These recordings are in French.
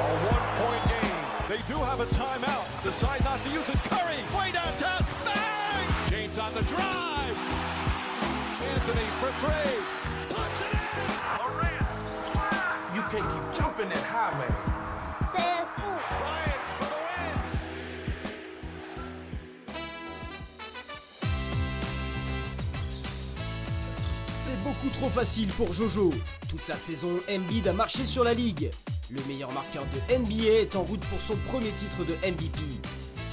A one-point game. They do have a timeout. Decide not to use it. Curry, way downtown. Bang! James on the drive. Anthony for three. Puts it in. Durant. You can't keep jumping that high, man. C'est fou. Bryant for the win. C'est beaucoup trop facile pour Jojo. Toute la saison, Embiid a marché sur la ligue. Le meilleur marqueur de NBA est en route pour son premier titre de MVP.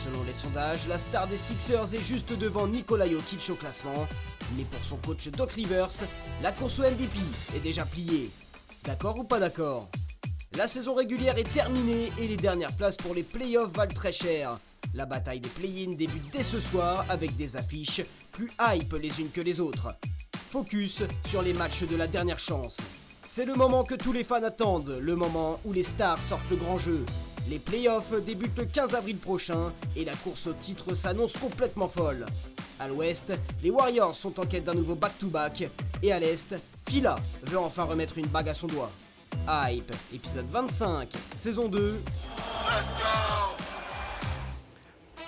Selon les sondages, la star des Sixers est juste devant Nikola Jokic au classement. Mais pour son coach Doc Rivers, la course au MVP est déjà pliée. D'accord ou pas d'accord? La saison régulière est terminée et les dernières places pour les playoffs valent très cher. La bataille des play-in débute dès ce soir avec des affiches plus hype les unes que les autres. Focus sur les matchs de la dernière chance. C'est le moment que tous les fans attendent, le moment où les stars sortent le grand jeu. Les playoffs débutent le 15 avril prochain et la course au titre s'annonce complètement folle. À l'ouest, les Warriors sont en quête d'un nouveau back-to-back et à l'est, Fila veut enfin remettre une bague à son doigt. Hype, épisode 25, saison 2.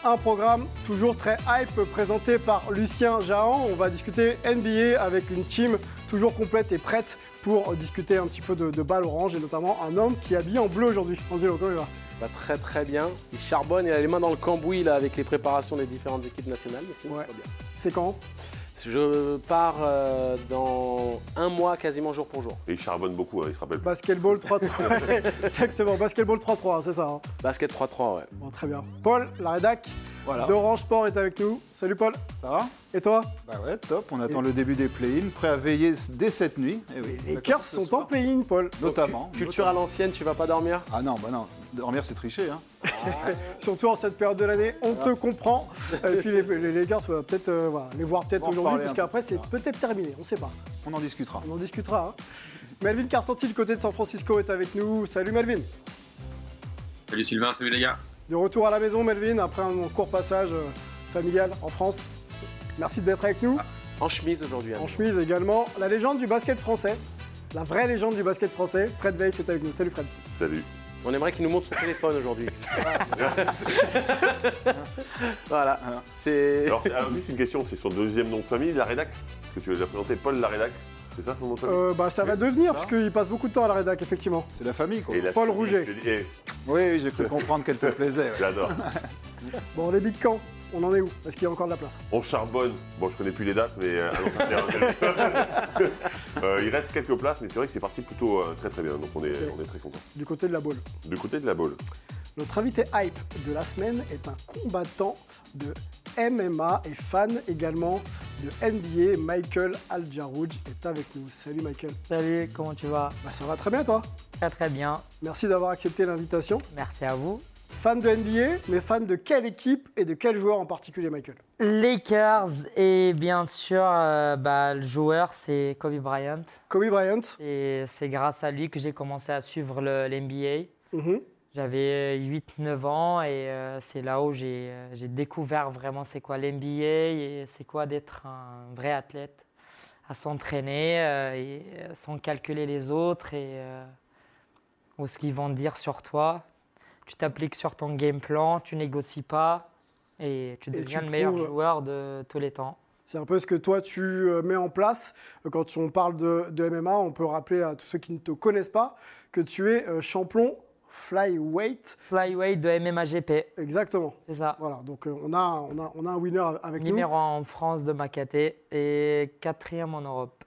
Un programme toujours très hype présenté par Lucien Jahan. On va discuter NBA avec une team toujours complète et prête pour discuter un petit peu de, de balle orange et notamment un homme qui est habillé en bleu aujourd'hui. Angelo, comment il va Va très très bien. Il charbonne, il a les mains dans le cambouis là avec les préparations des différentes équipes nationales. Mais sinon, Ouais. très bien. C'est quand? Je pars euh, dans un mois quasiment jour pour jour. Et il charbonne beaucoup, hein, il se rappelle. Basketball 3-3. Exactement, Basketball 3-3, c'est ça. hein. Basket 3-3, ouais. Bon, très bien. Paul, la rédac? Voilà. d'Orange Sport est avec nous. Salut Paul. Ça va? Et toi? Bah ouais, top. On attend le début des play-in, prêt à veiller dès cette nuit. Eh oui, Les ce sont soir. en play-in, Paul. Notamment. Culture à l'ancienne, tu vas pas dormir? Ah non, bah non. Dormir, c'est tricher. Hein. Surtout en cette période de l'année, on te comprend. Et puis les, les Lakers, on va peut-être euh, voilà, les voir peut-être aujourd'hui, parce qu'après c'est peut-être terminé, on ne sait pas. On en discutera. On en discutera. hein. Melvin Carsanti, du côté de San Francisco, est avec nous. Salut Melvin. Salut Sylvain, salut les gars. De retour à la maison, Melvin, après un court passage euh, familial en France. Merci d'être avec nous. En chemise aujourd'hui. En chemise également, la légende du basket français. La vraie légende du basket français, Fred Weiss est avec nous. Salut Fred. Salut. On aimerait qu'il nous montre son téléphone aujourd'hui. voilà. C'est. Alors, alors, juste une question, c'est son deuxième nom de famille, la rédac Parce que tu l'as déjà présenté, Paul la rédac? C'est ça son nom de famille Euh, bah, ça va devenir, ça. parce qu'il passe beaucoup de temps à la rédac, effectivement. C'est la famille, quoi. Et la Paul Rouget. je te dis, eh, Oui, oui, j'ai cru comprendre qu'elle te plaisait. ouais. J'adore. Bon, les big camps, on en est où Est-ce qu'il y a encore de la place On charbonne. Bon, je connais plus les dates, mais euh, allons, Euh, il reste quelques places, mais c'est vrai que c'est parti plutôt euh, très très bien. Donc on est, on est très content. Du côté de la boule. Du côté de la boule. Notre invité hype de la semaine est un combattant de MMA et fan également de NBA. Michael Aljarouj est avec nous. Salut Michael. Salut, comment tu vas? Bah, ça va très bien toi Très très bien, Merci d'avoir accepté l'invitation. merci à vous. Fan de NBA, mais fan de quelle équipe et de quel joueur en particulier Michael? Lakers et bien sûr, euh, bah, le joueur c'est Kobe Bryant. Kobe Bryant. Et c'est grâce à lui que j'ai commencé à suivre l'NBA. Mhm. J'avais 8-9 ans et euh, c'est là où j'ai euh, j'ai découvert vraiment c'est quoi l'NBA et c'est quoi d'être un vrai athlète, à s'entraîner euh, et sans calculer les autres et ou ce qu'ils vont dire sur toi. Tu t'appliques sur ton game plan, tu négocies pas et tu deviens tu le meilleur joueur de tous les temps. C'est un peu ce que toi tu euh, mets en place. Euh, Quand on parle de, de MMA, on peut rappeler à tous ceux qui ne te connaissent pas que tu es euh, champion flyweight. Flyweight de MMA GP, Exactement. c'est ça. Voilà, donc on, a, on, a, on a un winner avec nous. Numéro 1 en France de ma caté et quatrième en Europe.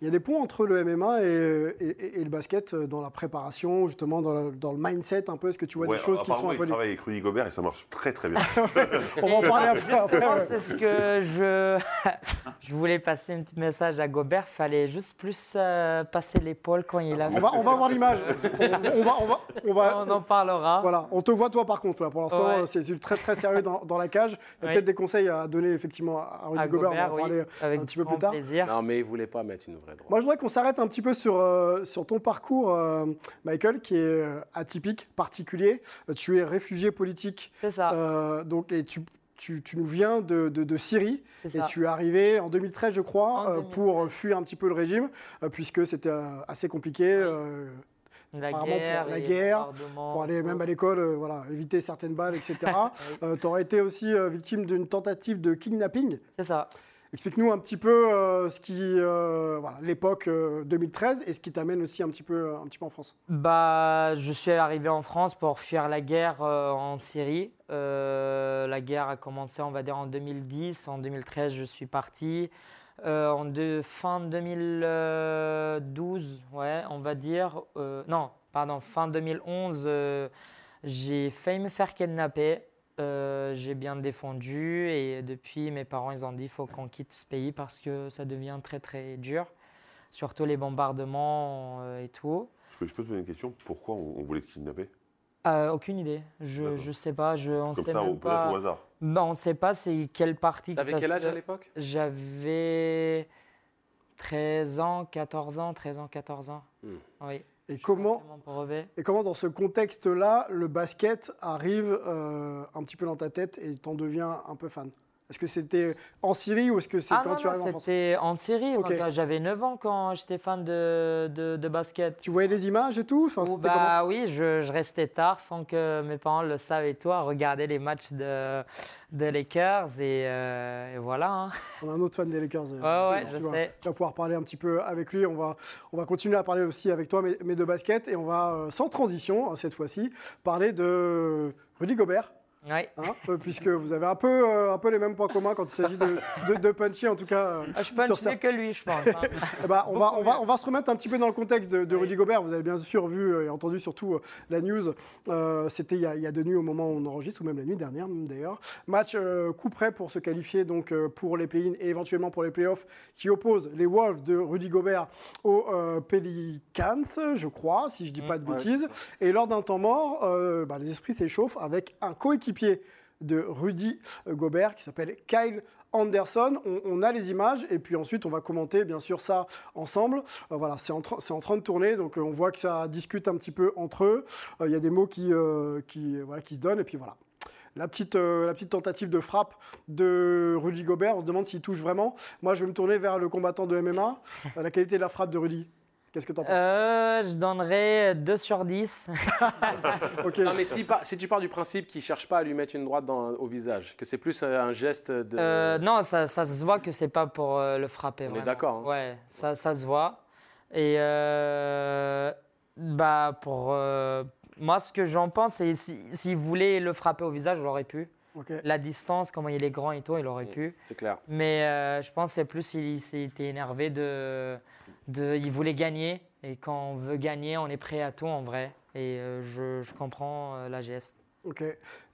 Il y a des points entre le MMA et, et- et le basket euh, dans la préparation, justement dans le, dans le mindset un peu. Est-ce que tu vois Ouais, des choses qui sont un il peu... travaille avec Rudy Gobert et ça marche très très bien. On va en parler après. après, ouais. c'est ce que je, je voulais passer un petit message à Gobert. Fallait juste plus euh, passer l'épaule quand il a. On va, on va voir l'image. On, on va, on, va, on, va, On en parlera. Voilà, on te voit toi par contre là. Pour l'instant, Ouais. c'est très très sérieux dans, dans la cage. Il y a Oui. peut-être des conseils à donner effectivement à Rudy À Gobert. Gobert, on va en parler avec un petit peu plus tard. plaisir. Non, mais il voulait pas mettre une vraie Moi, je voudrais qu'on s'arrête un petit peu sur, euh, sur ton parcours, euh, Michael, qui est euh, atypique, particulier. Tu es réfugié politique, C'est ça. euh, donc, et tu, tu, tu nous viens de, de- de Syrie. c'est Et tu es arrivé en 2013, je crois, En euh, 2013. pour fuir un petit peu le régime, euh, puisque c'était euh, assez compliqué. euh, La apparemment, guerre, pour la guerre, pour aller même à l'école, euh, voilà, éviter certaines balles, etc. Oui. tu aurais été aussi euh, victime d'une tentative de kidnapping. C'est ça. Explique-nous un petit peu euh, ce qui, euh, voilà, l'époque euh, 2013 et ce qui t'amène aussi un petit peu, un petit peu en France. Bah, je suis arrivé en France pour fuir la guerre euh, en Syrie. Euh, la guerre a commencé, on va dire, en 2010. En 2013, je suis parti. Euh, en fin 2012, ouais, on va dire. euh, non, pardon, fin 2011, euh, j'ai failli me faire kidnapper. Euh, j'ai bien défendu et depuis, mes parents, ils ont dit il faut qu'on quitte ce pays parce que ça devient très très dur. Surtout les bombardements euh, et tout. Je peux, je peux te poser une question Pourquoi on, on voulait te kidnapper? Euh, aucune idée. Je je sais pas. Je on Comme sait ça, même au- peut-être pas. au hasard. Non, on sait pas c'est quelle partie. que T'avais ça quel âge à l'époque? J'avais 13 ans, 14 ans, 13 ans, 14 ans. Hmm. Oui. Et Je comment, dans ce contexte-là, le basket arrive euh, un petit peu dans ta tête et t'en deviens un peu fan? Est-ce que c'était en Syrie ou est-ce que c'est Ah quand non, tu non, arrives en France c'était en Syrie. Ok. Moi, J'avais 9 ans quand j'étais fan de, de, de basket. Tu voyais les images et tout enfin, bah oui, je, je restais tard sans que mes parents le savent et à regarder les matchs de, de Lakers et, euh, et voilà. hein. On a un autre fan des Lakers. euh, Ouais, tu je vas- sais. Tu vas pouvoir parler un petit peu avec lui. On va, on va continuer à parler aussi avec toi, mais, mais de basket. Et on va, euh, sans transition, hein, cette fois-ci, parler de Rudy Gobert. Ouais. hein, euh, puisque vous avez un peu, euh, un peu les mêmes points communs quand il s'agit de, de, de puncher, en tout cas. euh, Ah, je punch mieux que lui, je pense. hein. Eh ben, on, va, on, va, on va se remettre un petit peu dans le contexte de, de Rudy Gobert. Vous avez bien sûr vu euh, et entendu surtout euh, la news. Euh, C'était il, y a- il y a deux nuits au moment où on enregistre, ou même la nuit dernière d'ailleurs. Match euh, coup près pour se qualifier donc, euh, pour les play-in et éventuellement pour les playoffs qui oppose les Wolves de Rudy Gobert aux euh, Pelicans, je crois, si je dis pas de Ouais, bêtises. et lors d'un temps mort, euh, bah, les esprits s'échauffent avec un coéquipier de Rudy Gobert qui s'appelle Kyle Anderson. On, a les images et puis ensuite on va commenter bien sûr ça ensemble. Euh, voilà, c'est en, train- de tourner donc euh, on voit que ça discute un petit peu entre eux. Euh, Il y a des mots qui, se donnent et puis voilà. La petite, tentative de frappe de Rudy Gobert, on se demande s'il touche vraiment. Moi, je vais me tourner vers le combattant de MMA. La qualité de la frappe de Rudy, qu'est-ce que tu en penses Euh, je donnerais 2 sur 10. Ok. Non, mais si, tu pars du principe qu'il ne cherche pas à lui mettre une droite dans- au visage, que c'est plus euh, un geste de. Euh, non, ça, ça se voit que c'est pas pour euh, le frapper. On est d'accord, hein. Ouais, ça, ça se voit. Et euh, bah pour euh, moi, ce que j'en pense, c'est si- s'il voulait le frapper au visage, il aurait pu. La distance, comment il est grand et tout, il aurait Mm. pu. C'est clair. Mais euh, je pense que c'est plus il s'était énervé de, de. Il voulait gagner. Et quand on veut gagner, on est prêt à tout en vrai. Et euh, je, comprends euh, la geste. Ok.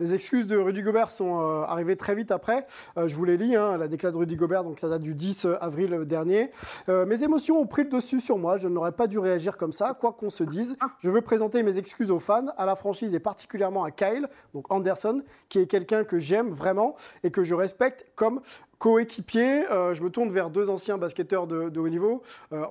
Les excuses de Rudy Gobert sont euh, arrivées très vite après. Je vous les lis, hein, la déclaration de Rudy Gobert, donc ça date du 10 avril dernier. Mes émotions ont pris le dessus sur moi. Je n'aurais pas dû réagir comme ça, quoi qu'on se dise. Je veux présenter mes excuses aux fans, à la franchise et particulièrement à Kyle, donc Anderson, qui est quelqu'un que j'aime vraiment et que je respecte comme coéquipier. Euh, je me tourne vers deux anciens basketteurs de, haut niveau. Euh,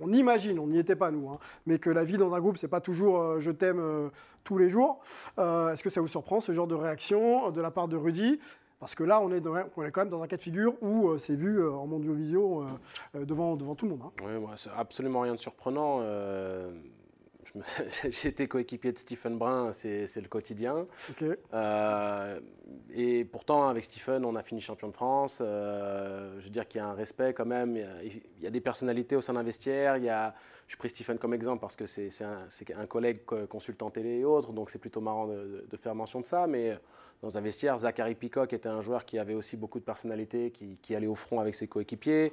on imagine, on n'y était pas nous, hein, mais que la vie dans un groupe, c'est pas toujours euh, je t'aime tous les jours. Est-ce que ça vous surprend ce genre de réaction de la part de Rudy? Parce que là, on est, quand même dans un cas de figure où c'est vu en euh, devant, devant tout le monde. hein. Oui, absolument rien de surprenant. Euh, J'ai été coéquipier de Stephen Brun, c'est le quotidien. Euh, et pourtant, avec Stephen, on a fini champion de France. Euh, je veux dire qu'il y a un respect quand même. Il y a, des personnalités au sein d'un vestiaire. Il y a, je pris Stephen comme exemple parce que c'est un, collègue co- consultant télé et autres, donc c'est plutôt marrant de, de faire mention de ça. Mais dans un vestiaire, Zachary Peacock était un joueur qui avait aussi beaucoup de personnalité, qui, qui allait au front avec ses coéquipiers.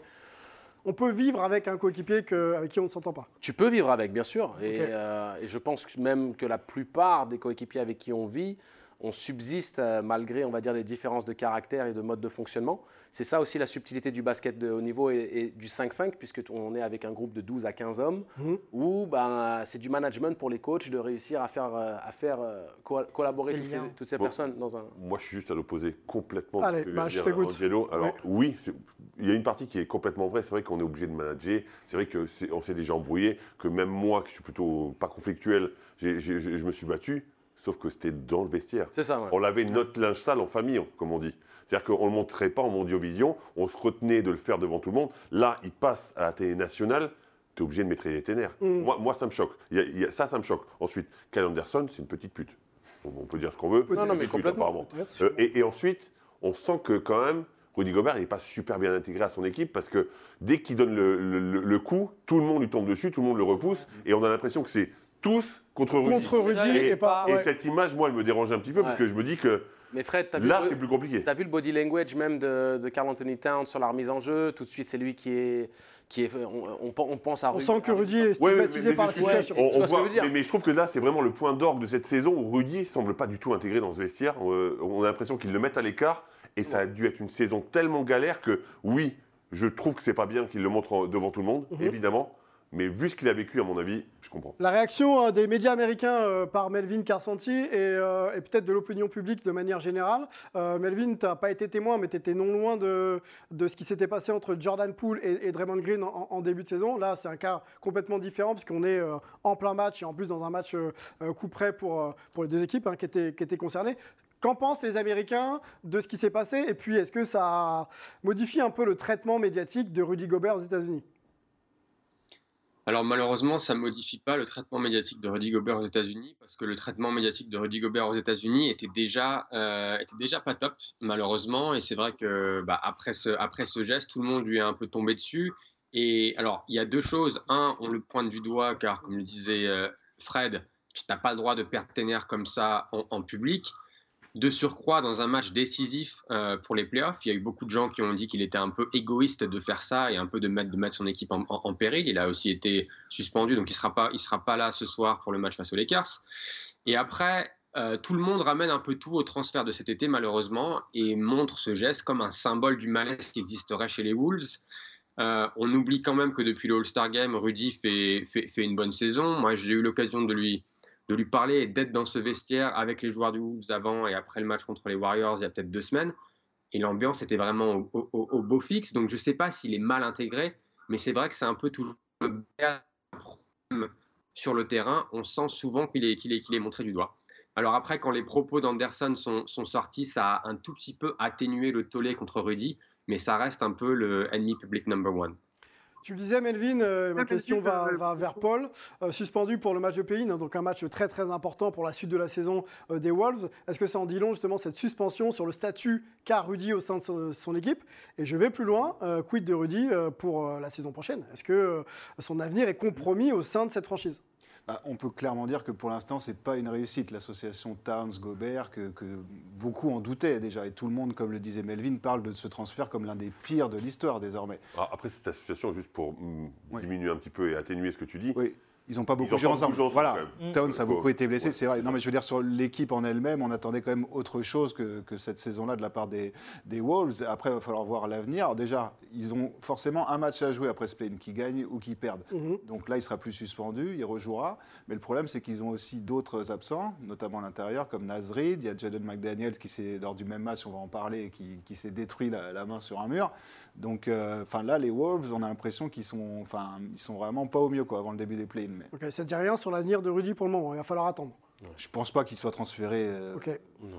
On peut vivre avec un coéquipier que- avec qui on ne s'entend pas. Tu peux vivre avec, bien sûr. Et, euh, et je pense même que la plupart des coéquipiers avec qui on vit, on subsiste euh, malgré, on va dire, les différences de caractère et de mode de fonctionnement. C'est ça aussi la subtilité du basket de haut niveau et, et du 5-5, puisque t- on est avec un groupe de 12 à 15 hommes, Mhm. où ben, c'est du management pour les coachs de réussir à faire, euh, à faire euh, co- collaborer toutes ces, liant. toutes ces Bon. personnes dans un... Moi, je suis juste à l'opposé complètement Allez, que bah, je t'écoute. Angelo. Alors, oui, c'est- il y a une partie qui est complètement vraie. C'est vrai qu'on est obligé de manager. C'est vrai qu'on s'est déjà embrouillé. Que même moi, qui suis plutôt pas conflictuel, je me suis battu. Sauf que c'était dans le vestiaire. C'est ça, ouais. On lavait notre linge sale en famille, comme on dit. C'est-à-dire qu'on ne le montrait pas en mondiovision, on se retenait de le faire devant tout le monde. Là, il passe à la télé nationale. tu es obligé de maîtriser tes nerfs. Mm. Moi, moi, ça me choque. Il y a- il y a- ça, ça me choque. Ensuite, Kyle Anderson, c'est une petite pute. On, on peut dire ce qu'on veut. Non, non, mais pute, complètement. Euh, et, et ensuite, on sent que quand même, Rudy Gobert, il n'est pas super bien intégré à son équipe parce que dès qu'il donne le, le- le- le coup, tout le monde lui tombe dessus, tout le monde le repousse, et on a l'impression que c'est tous contre Rudy. Contre Rudy et, et pas. et ouais. cette image, moi, elle me dérange un petit peu parce que je me dis que Mais Fred, vu, là, c'est plus compliqué. t'as vu le body language même de, de Carl Anthony Towns sur la remise en jeu? Tout de suite, c'est lui qui est. Qui est on, on- on pense à On Rudy. sent que Rudy est Ouais, mais- stigmatisé par la situation. on- on voit- mais, mais je trouve que là, c'est vraiment le point d'orgue de cette saison où Rudy semble pas du tout intégré dans ce vestiaire. Euh, on a l'impression qu'ils le mettent à l'écart et ça a dû être une saison tellement galère que oui, je trouve que c'est pas bien qu'il le montre devant tout le monde, Mhm. évidemment. Mais vu ce qu'il a vécu, à mon avis, je comprends. La réaction euh, des médias américains euh, par Melvin Carsanti et, euh, et peut-être de l'opinion publique de manière générale. Euh, Melvin, tu n'as pas été témoin, mais tu étais non loin de, ce qui s'était passé entre Jordan Poole et, Draymond Green en, début de saison. Là, c'est un cas complètement différent puisqu'on est en plein match et en plus dans un match coup près pour, pour les deux équipes hein, qui, étaient, qui étaient concernées. Qu'en pensent les Américains de ce qui s'est passé? Et puis, est-ce que ça modifie un peu le traitement médiatique de Rudy Gobert aux États-Unis? Alors malheureusement, ça ne modifie pas le traitement médiatique de Rudy Gobert aux États-Unis parce que le traitement médiatique de Rudy Gobert aux États-Unis était déjà, euh, était déjà pas top, malheureusement. Et c'est vrai que bah, après, ce, après ce geste, tout le monde lui est un peu tombé dessus. Et alors, il y a deux choses. Un, on le pointe du doigt car, comme le disait euh, Fred, tu n'as pas le droit de perdre tes nerfs comme ça en, en public. De surcroît, dans un match décisif euh, pour les playoffs, il y a eu beaucoup de gens qui ont dit qu'il était un peu égoïste de faire ça et un peu de mettre, son équipe en, péril. Il a aussi été suspendu, donc il ne sera, pas- sera pas là ce soir pour le match face aux Lakers. Et après, euh, tout le monde ramène un peu tout au transfert de cet été, malheureusement, et montre ce geste comme un symbole du malaise qui existerait chez les Wolves. Euh, on oublie quand même que depuis le All-Star Game, Rudy fait une bonne saison. Moi, j'ai eu l'occasion de lui, de lui parler et d'être dans ce vestiaire avec les joueurs du Wolves avant et après le match contre les Warriors il y a peut-être deux semaines. Et l'ambiance était vraiment au, au- au- au beau fixe. Donc je ne sais pas s'il est mal intégré, mais c'est vrai que c'est un peu toujours le problème sur le terrain. On sent souvent qu'il est, qu'il est, est montré du doigt. Alors après, quand les propos d'Anderson sont, sont sortis, ça a un tout petit peu atténué le tollé contre Rudy, mais ça reste un peu le ennemi public number one. Tu le disais, Melvin, euh, ma question va, va vers Paul. Euh, suspendu pour le match de play-in, hein, donc un match très très important pour la suite de la saison euh, des Wolves. Est-ce que ça en dit long justement cette suspension sur le statut qu'a Rudy au sein de son, son équipe? Et je vais plus loin, euh, quid de Rudy euh, pour euh, la saison prochaine? Est-ce que euh, son avenir est compromis au sein de cette franchise? Bah, on peut clairement dire que pour l'instant, c'est pas une réussite, l'association Towns-Gobert, que, que beaucoup en doutaient déjà. Et tout le monde, comme le disait Melvin, parle de ce transfert comme l'un des pires de l'histoire désormais. Alors, après, cette association, juste pour mm, Oui. diminuer un petit peu et atténuer ce que tu dis, Oui. Ils n'ont pas beaucoup joué ensemble. beaucoup Voilà. même. Towns a beaucoup été blessé, ouais, c'est vrai. Non, mais je veux dire, sur l'équipe en elle-même, on attendait quand même autre chose que, que cette saison-là de la part des, des Wolves. Après, il va falloir voir l'avenir. Alors, Déjà, ils ont forcément un match à jouer après ce play-in, qui gagne ou qui perdent. Donc là, il sera plus suspendu, il rejouera. Mais le problème, c'est qu'ils ont aussi d'autres absents, notamment à l'intérieur, comme Nasrid. Il y a Jaden McDaniels qui s'est, lors du même match, on va en parler, qui, qui s'est détruit la, la main sur un mur. Donc, euh, enfin là, les Wolves, on a l'impression qu'ils sont, enfin, ils sont vraiment pas au mieux quoi, avant le début des play-in. Mais Ok, Ça ne dit rien sur l'avenir de Rudy pour le moment, il va falloir attendre. je pense pas qu'il soit transféré euh, Ok.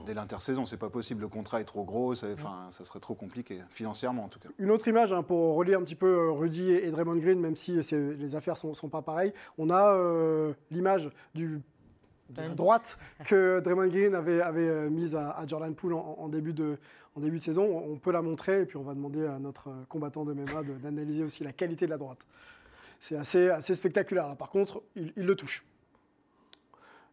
dès l'intersaison. C'est pas possible. Le contrat est trop gros. ça- Enfin, ça serait trop compliqué financièrement en tout cas. Une autre image hein, pour relier un petit peu euh, Rudy et et Draymond Green, même si c'est- les affaires sont, sont pas pareilles. On a euh, l'image du de la droite que Draymond Green avait, avait euh, mise à, à Jordan Poole en, en début de, en début de saison. On peut la montrer et puis on va demander à notre euh, combattant de MMA d'analyser aussi la qualité de la droite. C'est assez, assez spectaculaire. Là, par contre, il, il le touche.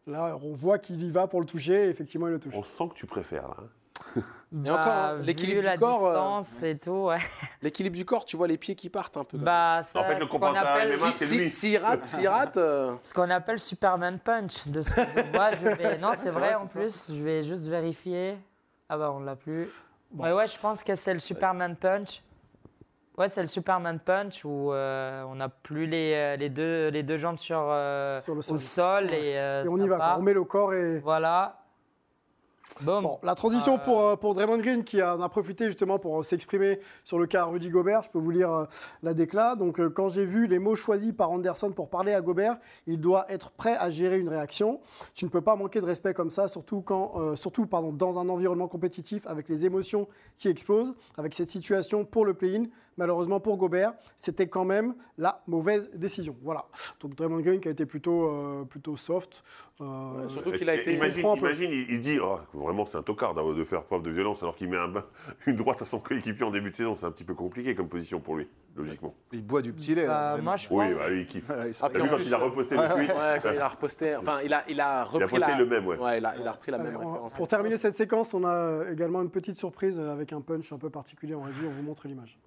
Là, on voit qu'il y va pour le toucher et effectivement, il le touche. on sent que tu préfères. Là. hein. Et encore, Bah, l'équilibre la du corps, euh, et tout, ouais. L'équilibre du corps, tu vois les pieds qui partent un peu. Bah, ça, En fait, le ce qu'on appelle, si, c'est si, rate, s'il rate, euh, ce qu'on appelle Superman Punch. De ce que je vois, je vais... Non, c'est vrai, en plus. Je vais juste vérifier. Ah bah, on l'a plus. Ouais, ouais, je pense que c'est le Superman Punch. Ouais, c'est le Superman Punch où euh, on n'a plus les, euh, les, deux, les deux jambes sur, euh, Sur le sol. au sol et, euh, Et on y va. part. On met le corps et. Voilà. Bon, la transition pour, pour Draymond Green qui en a profité justement pour s'exprimer sur le cas Rudy Gobert. Je peux vous lire la décla. Donc, quand j'ai vu les mots choisis par Anderson pour parler à Gobert, il doit être prêt à gérer une réaction. Tu ne peux pas manquer de respect comme ça, surtout, quand, surtout pardon, dans un environnement compétitif avec les émotions qui explosent. Avec cette situation pour le play-in, malheureusement pour Gobert, c'était quand même la mauvaise décision. Voilà. Donc Draymond Green qui a été plutôt, euh, plutôt soft. euh, surtout qu'il a été- Imagine, imagine, il, il dit oh, vraiment c'est un tocard de faire preuve de violence alors qu'il met un, une droite à son coéquipier en début de saison. C'est un petit peu compliqué comme position pour lui, logiquement. Il boit du petit lait. là, Bah, vraiment. moi, je Oui, pense. bah, lui, il kiffe. Ah, T'as vu quand il a reposté le tweet Ouais, quand il a reposté. Enfin, il a, il a repris la. le même, ouais. il, a, il a repris la Allez, même on- référence. pour terminer cette séquence, on a également une petite surprise avec un punch un peu particulier en régie. On vous montre l'image.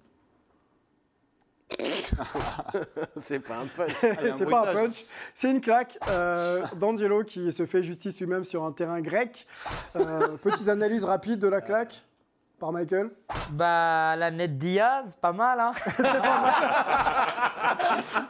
c'est pas un punch. C'est pas un punch, c'est une claque euh, d'Angelo qui se fait justice lui-même sur un terrain grec. Euh, petite analyse rapide de la claque par Michael. Bah, la net Diaz, pas mal, hein.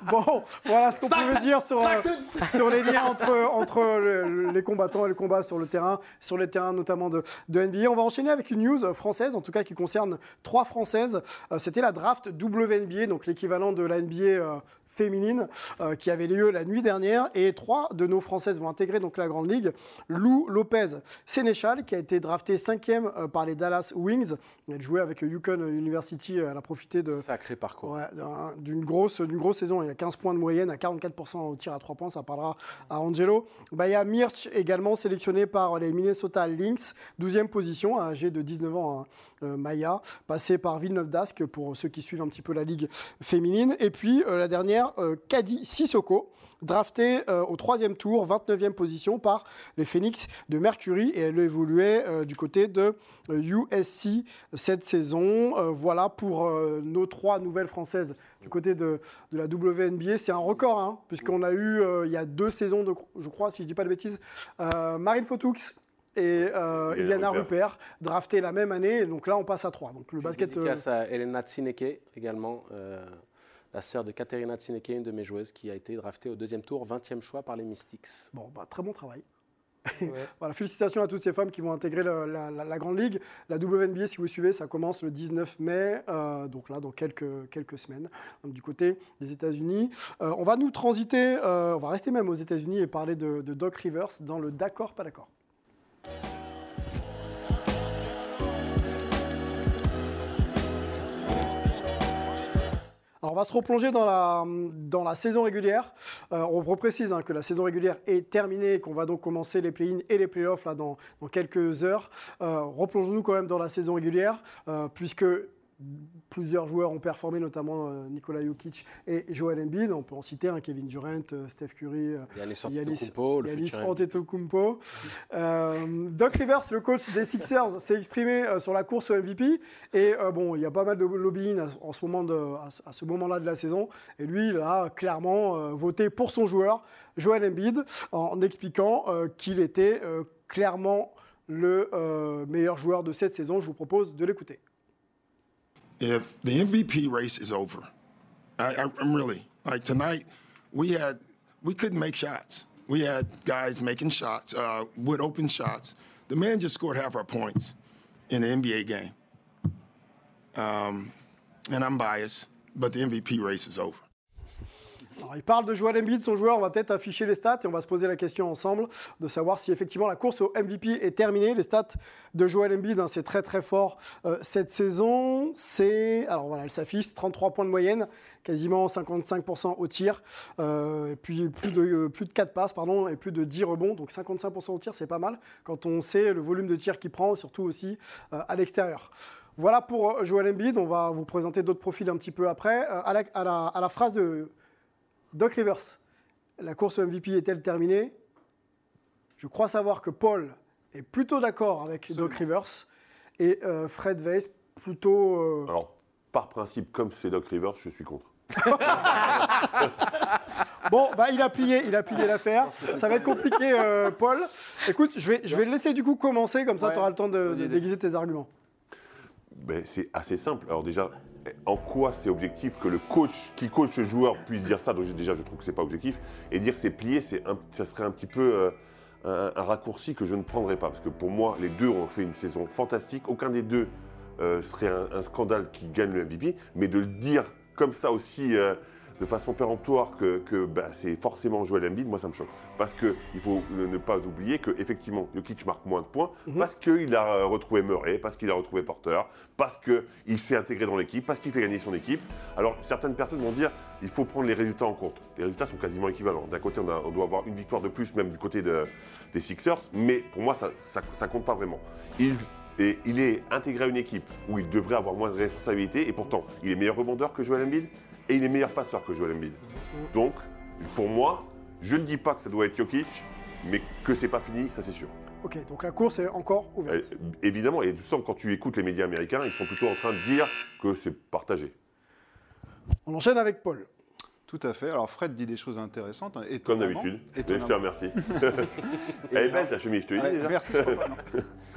Bon, voilà ce qu'on pouvait dire sur, euh, sur les liens entre, entre le- les combattants et le combat sur le terrain, sur les terrains notamment de, de NBA. On va enchaîner avec une news française, en tout cas qui concerne trois françaises. Euh, C'était la draft WNBA, donc l'équivalent de la NBA euh, féminine, euh, qui avait lieu la nuit dernière. Et trois de nos françaises vont intégrer donc la Grande Ligue. Lou Lopez Sénéchal, qui a été draftée cinquième euh, par les Dallas Wings. Elle jouait avec Yukon University. Elle a profité de, Sacré parcours. Ouais, d'une grosse, d'une grosse saison. Il y a 15 points de moyenne, à 44% au tir à 3 points. Ça parlera à Angelo. Bah, il y a Mirch, également sélectionné par les Minnesota Lynx, 12e position, âgé de 19 ans, hein, Maya, passé par Villeneuve d'Ascq pour ceux qui suivent un petit peu la ligue féminine. Et puis euh, la dernière, euh, Kadi Sissoko. Drafté euh, au troisième tour, 29e position par les Phoenix de Mercury et elle évoluait euh, du côté de euh, USC cette saison. Euh, voilà pour euh, nos trois nouvelles françaises du côté de, la WNBA. C'est un record, hein, puisqu'on a eu euh, il y a deux saisons, je crois, si je ne dis pas de bêtises, euh, Marine Fotoux et euh, Iliana Rupert. Rupert, draftées la même année. Donc là, on passe à trois. Donc le basket. euh, à Elena Tsineke également, euh, la sœur de Katerina Tsineke, une de mes joueuses, qui a été draftée au deuxième tour, 20e choix par les Mystics. Bon, bah, très bon travail. Ouais. Voilà, félicitations à toutes ces femmes qui vont intégrer la, la- la Grande Ligue. La WNBA, si vous suivez, ça commence le 19 mai, euh, donc là, dans quelques, quelques semaines, donc du côté des États-Unis. Euh, on va nous transiter, euh, on va rester même aux États-Unis et parler de, de Doc Rivers dans le D'accord, pas d'accord. Alors, on va se replonger dans la, dans la saison régulière. Euh, on reprécise hein, que la saison régulière est terminée et qu'on va donc commencer les play-ins et les play-offs là, dans, dans quelques heures. Euh, Replongeons-nous quand même dans la saison régulière, euh, puisque plusieurs joueurs ont performé, notamment euh, Nikola Jokic et Joel Embiid. On peut en citer un, Kevin Durant, euh, Steph Curry, euh, Yannis Yanis- Antetokounmpo, le Yanis. Antetokounmpo. Euh, Doc Rivers, le coach des Sixers, s'est exprimé euh, sur la course au MVP. Et euh, bon, il y a pas mal de lobbying à- en ce moment de, à, ce- à ce moment-là de la saison. Et lui, il a clairement euh, voté pour son joueur, Joel Embiid, en expliquant euh, qu'il était euh, clairement le euh, meilleur joueur de cette saison. Je vous propose de l'écouter. If the MVP race is over, I, I'm really like tonight. We had we couldn't make shots. We had guys making shots uh, with open shots. The man just scored half our points in the NBA game. Um, and I'm biased, but the MVP race is over. Il parle de Joel Embiid, son joueur. On va peut-être afficher les stats et on va se poser la question ensemble de savoir si effectivement la course au MVP est terminée. Les stats de Joel Embiid, hein, c'est très très fort euh, cette saison. C'est alors voilà, elle s'affiche 33 points de moyenne, quasiment 55% au tir, euh, et puis plus de euh, plus de 4 passes pardon et plus de 10 rebonds. Donc 55% au tir, c'est pas mal quand on sait le volume de tir qu'il prend, surtout aussi à l'extérieur. Voilà pour Joel Embiid. On va vous présenter d'autres profils un petit peu après. À la- à la phrase de Doc Rivers, la course au MVP est-elle terminée? Je crois savoir que Paul est plutôt d'accord avec Doc Rivers et euh, Fred Weiss plutôt. euh, Alors, par principe, comme c'est Doc Rivers, je suis contre. Bon, bah, il a plié, il a plié l'affaire. Ça va être compliqué, euh, Paul. Écoute, je vais, je vais le laisser du coup commencer, comme ça Ouais. tu auras le temps de, de déguiser tes arguments. Ben, c'est assez simple. Alors déjà, en quoi c'est objectif que le coach qui coach le joueur puisse dire ça? Donc déjà, je trouve que c'est pas objectif. Et dire que c'est plié, ça serait un petit peu euh, un, raccourci que je ne prendrais pas. Parce que pour moi, les deux ont fait une saison fantastique. Aucun des deux euh, serait un, un scandale qui gagne le MVP. Mais de le dire comme ça aussi, euh, de façon péremptoire que, que, bah, c'est forcément Joel Embiid, moi ça me choque. Parce qu'il faut ne pas oublier qu'effectivement, Jokic marque moins de points, parce qu'il a euh, retrouvé Murray, parce qu'il a retrouvé Porter, parce qu'il s'est intégré dans l'équipe, parce qu'il fait gagner son équipe. Alors certaines personnes vont dire il faut prendre les résultats en compte. Les résultats sont quasiment équivalents. D'un côté, on, a- on doit avoir une victoire de plus, même du côté de- des Sixers, mais pour moi, ça ne compte pas vraiment. Il, et il est intégré à une équipe où il devrait avoir moins de responsabilités, et pourtant, il est meilleur rebondeur que Joel Embiid, et il est meilleur passeur que Joel Embiid. Donc, pour moi, je ne dis pas que ça doit être Jokic, mais que c'est pas fini, ça c'est sûr. Ok, donc la course est encore ouverte. Euh, évidemment, et sens que quand tu écoutes les médias américains, ils sont plutôt en train de dire que c'est partagé. On enchaîne avec Paul. Tout à fait. Alors Fred dit des choses intéressantes. hein, Comme d'habitude. Je te remercie. Elle est belle ta chemise, je te dis Ouais, déjà. Merci.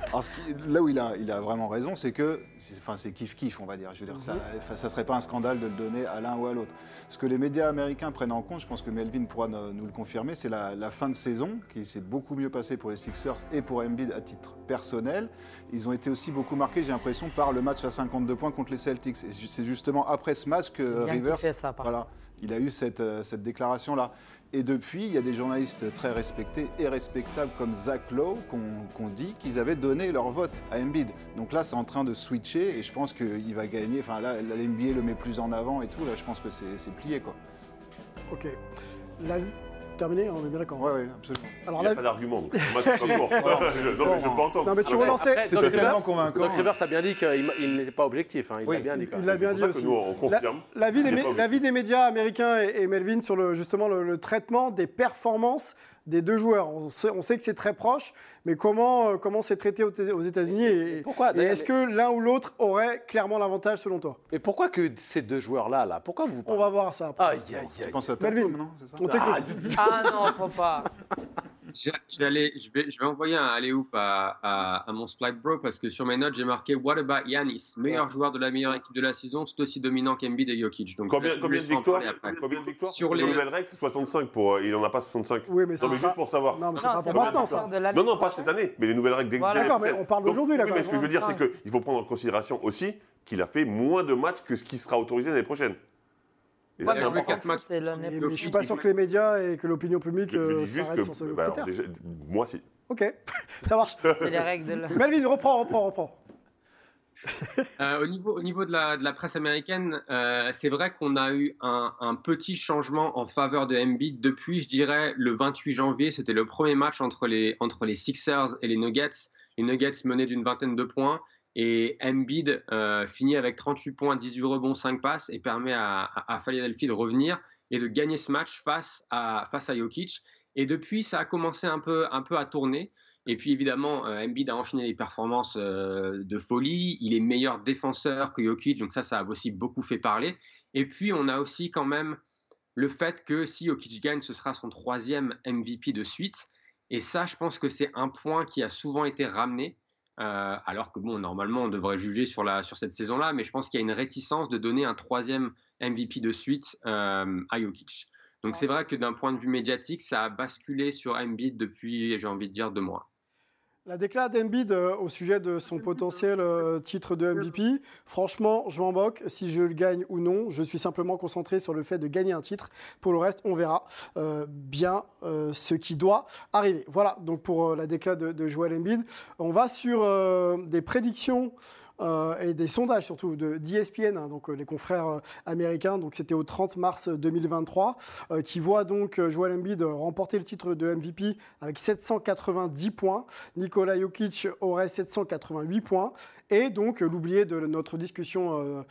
Alors, ce qui- là où il a, il a vraiment raison, c'est que, c'est- enfin, c'est kiff kiff, on va dire. Je veux dire, ça, enfin, ça serait pas un scandale de le donner à l'un ou à l'autre. Ce que les médias américains prennent en compte, je pense que Melvin pourra ne- nous le confirmer, c'est la, la fin de saison qui s'est beaucoup mieux passée pour les Sixers et pour Embiid à titre personnel. Ils ont été aussi beaucoup marqués, j'ai l'impression, par le match à 52 points contre les Celtics. Et c'est justement après ce match que Rivers, kiffé ça, par voilà, il a eu cette, euh, cette déclaration-là. Et depuis, il y a des journalistes très respectés et respectables comme Zach Lowe qu'on qu'on dit qu'ils avaient donné leur vote à Embiid. Donc là, c'est en train de switcher et je pense qu'il va gagner. Enfin là, l'NBA le met plus en avant et tout. Là, je pense que c'est c'est plié, quoi. Ok. Terminé, on est bien d'accord. Ouais, ouais, absolument. Alors Il n'y a là, pas d'argument. donc moi, je pas Non, mais je peux entendre. Non, mais tu relançais. c'était tellement convaincant. Doc Rivers a bien dit qu'il il n'était pas objectif. hein, Il Oui, l'a bien dit. quand Il l'a bien C'est dit pour ça aussi. que nous, on confirme. La, des, pas obligé. l'avis des médias américains et, et Melvin sur le, justement le, le traitement des performances des deux joueurs. On sait, on sait que c'est très proche, mais comment, euh, comment c'est traité aux, aux États-Unis et, Pourquoi, et est-ce que l'un ou l'autre aurait clairement l'avantage selon toi? Mais pourquoi que ces deux joueurs-là, là Pourquoi vous On va voir ça. après. Aïe, aïe, aïe. pense à Melvin. Tatum, non? C'est ça? On t'écoute. Ah non, faut pas. Je, je vais aller- je, vais, je vais envoyer un alley-oop à, à, à mon Splite Bro parce que sur mes notes, j'ai marqué What about Yanis Meilleur joueur de la meilleure équipe de la saison, tout aussi dominant qu'Embiid et Jokic. Donc, Combien, combien de victoires. Combien de victoires? Sur Les les- nouvelles règles, c'est 65 pour. euh, Il n'en a pas 65. Oui, mais sera- juste pour savoir. Non, mais c'est Non, pas c'est pour maintenant, ça. Non, non, pas cette année, mais les nouvelles règles dès Voilà. dès D'accord, mais on parle Donc, d'aujourd'hui, là, Oui, quand mais ce que je veux dire, c'est 25. qu'il faut prendre en considération aussi qu'il a fait moins de matchs que ce qui sera autorisé l'année prochaine. Ouais, mais Mais, mais je suis pas sûr que les médias et que l'opinion publique euh, s'arrêtent sur ce bah, alors, critère. déjà, moi, si. Ok, ça marche. C'est les règles de la... Melvin, reprends, reprends, reprends. Euh, au, niveau, au niveau de la, de la presse américaine, euh, c'est vrai qu'on a eu un, un petit changement en faveur de Embiid depuis, je dirais, le 28 janvier. C'était le premier match entre les, entre les Sixers et les Nuggets. Les Nuggets menaient d'une vingtaine de points et Embiid euh, finit avec 38 points, 18 rebonds, 5 passes et permet à, à, à de revenir et de gagner ce match face à, face à Jokic. Et depuis, ça a commencé un peu, un peu à tourner. Et puis évidemment, euh, Embiid a enchaîné les performances euh, de folie. Il est meilleur défenseur que Jokic, donc ça, ça a aussi beaucoup fait parler. Et puis on a aussi quand même le fait que si Jokic gagne, ce sera son troisième MVP de suite. Et ça, je pense que c'est un point qui a souvent été ramené. Euh, alors que bon, normalement, on devrait juger sur, la, sur cette saison-là, mais je pense qu'il y a une réticence de donner un troisième MVP de suite euh, à Jokic. Donc c'est vrai que d'un point de vue médiatique, ça a basculé sur Embiid depuis, j'ai envie de dire, deux mois. La déclaration d'Embiid euh, au sujet de son potentiel euh, titre de MVP, franchement, je m'en moque. Si je le gagne ou non, je suis simplement concentré sur le fait de gagner un titre. Pour le reste, on verra euh, bien euh, ce qui doit arriver. Voilà, donc pour la déclaration de, de Joel. On va sur des prédictions. Euh, et des sondages surtout de d'ESPN, hein, donc euh, les confrères euh, américains. Donc c'était au 30 mars 2023, euh, qui voit donc Joel Embiid remporter le titre de MVP avec 790 points. Nikola Jokic aurait 788 points. Et donc, l'oublié de notre discussion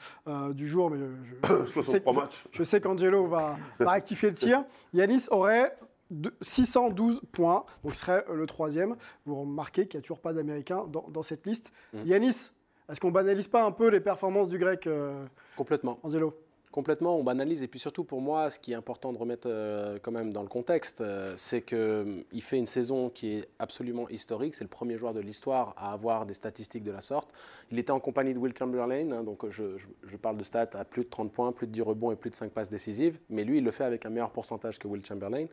du jour, mais je, je- je sais, 63 je- matchs. je sais qu'Angelo va, va rectifier le tir. Yanis aurait de- 612 points, donc ce serait le troisième. Vous remarquez qu'il n'y a toujours pas d'Américain dans, dans cette liste. Yanis, est-ce qu'on banalise pas un peu les performances du grec, euh, Complètement. Angelo? Complètement, on banalise. Et puis surtout pour moi, ce qui est important de remettre euh, quand même dans le contexte, euh, c'est qu'il fait une saison qui est absolument historique. C'est le premier joueur de l'histoire à avoir des statistiques de la sorte. Il était en compagnie de Will Chamberlain, hein, donc je, je- je parle de stats à plus de 30 points, plus de 10 rebonds et plus de 5 passes décisives. Mais lui, il le fait avec un meilleur pourcentage que Will Chamberlain.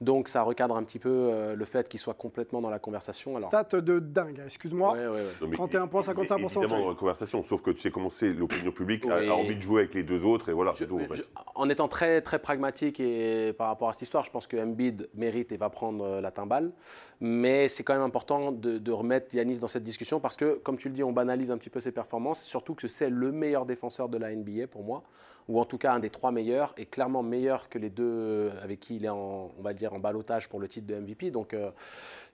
Donc ça recadre un petit peu euh, le fait qu'il soit complètement dans la conversation. Alors, Stat de dingue, excuse-moi. ouais, ouais, ouais. Non, mais 31 points, é- é- 55%, Évidemment, dans la conversation, sauf que tu sais comment c'est, l'opinion publique a, a envie de jouer avec les deux autres, et voilà. Voilà, Je- en fait. je- en étant très, très pragmatique et par rapport à cette histoire, je pense que Embiid mérite et va prendre euh, la timbale. Mais c'est quand même important de, de remettre Yanis dans cette discussion parce que, comme tu le dis, on banalise un petit peu ses performances. Surtout que c'est le meilleur défenseur de la NBA pour moi, ou en tout cas un des trois meilleurs, et clairement meilleur que les deux avec qui il est en, on va dire, en balotage pour le titre de MVP. Donc euh,